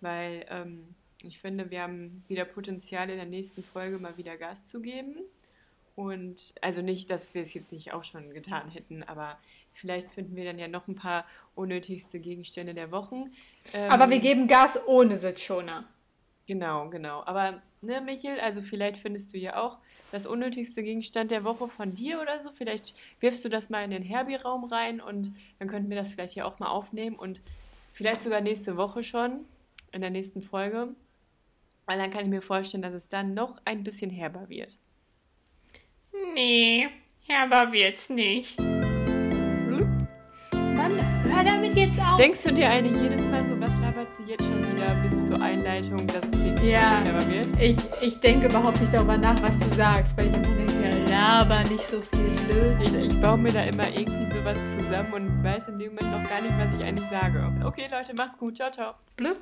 weil ähm, ich finde, wir haben wieder Potenzial in der nächsten Folge mal wieder Gas zu geben. Und also nicht, dass wir es jetzt nicht auch schon getan hätten, aber vielleicht finden wir dann ja noch ein paar unnötigste Gegenstände der Wochen. Ähm, Aber wir geben Gas ohne Sitzschoner. Genau, genau. Aber, ne, Michel, also vielleicht findest du ja auch das unnötigste Gegenstand der Woche von dir oder so. Vielleicht wirfst du das mal in den Herbie-Raum rein und dann könnten wir das vielleicht hier auch mal aufnehmen und vielleicht sogar nächste Woche schon, in der nächsten Folge. Weil dann kann ich mir vorstellen, dass es dann noch ein bisschen herber wird. Nee, herber wird's nicht. Blub. Mann, hör damit jetzt auf. Denkst du dir eigentlich jedes Mal so, was labert sie jetzt schon wieder bis zur Einleitung, dass es nächstes Ja. Mal herber wird? Ich, ich denke überhaupt nicht darüber nach, was du sagst, weil ich immer denke, laber nicht so viel Ich, Blödsinn. ich baue mir da immer irgendwie sowas zusammen und weiß in dem Moment noch gar nicht, was ich eigentlich sage. Okay, Leute, macht's gut. Ciao, ciao. Blub.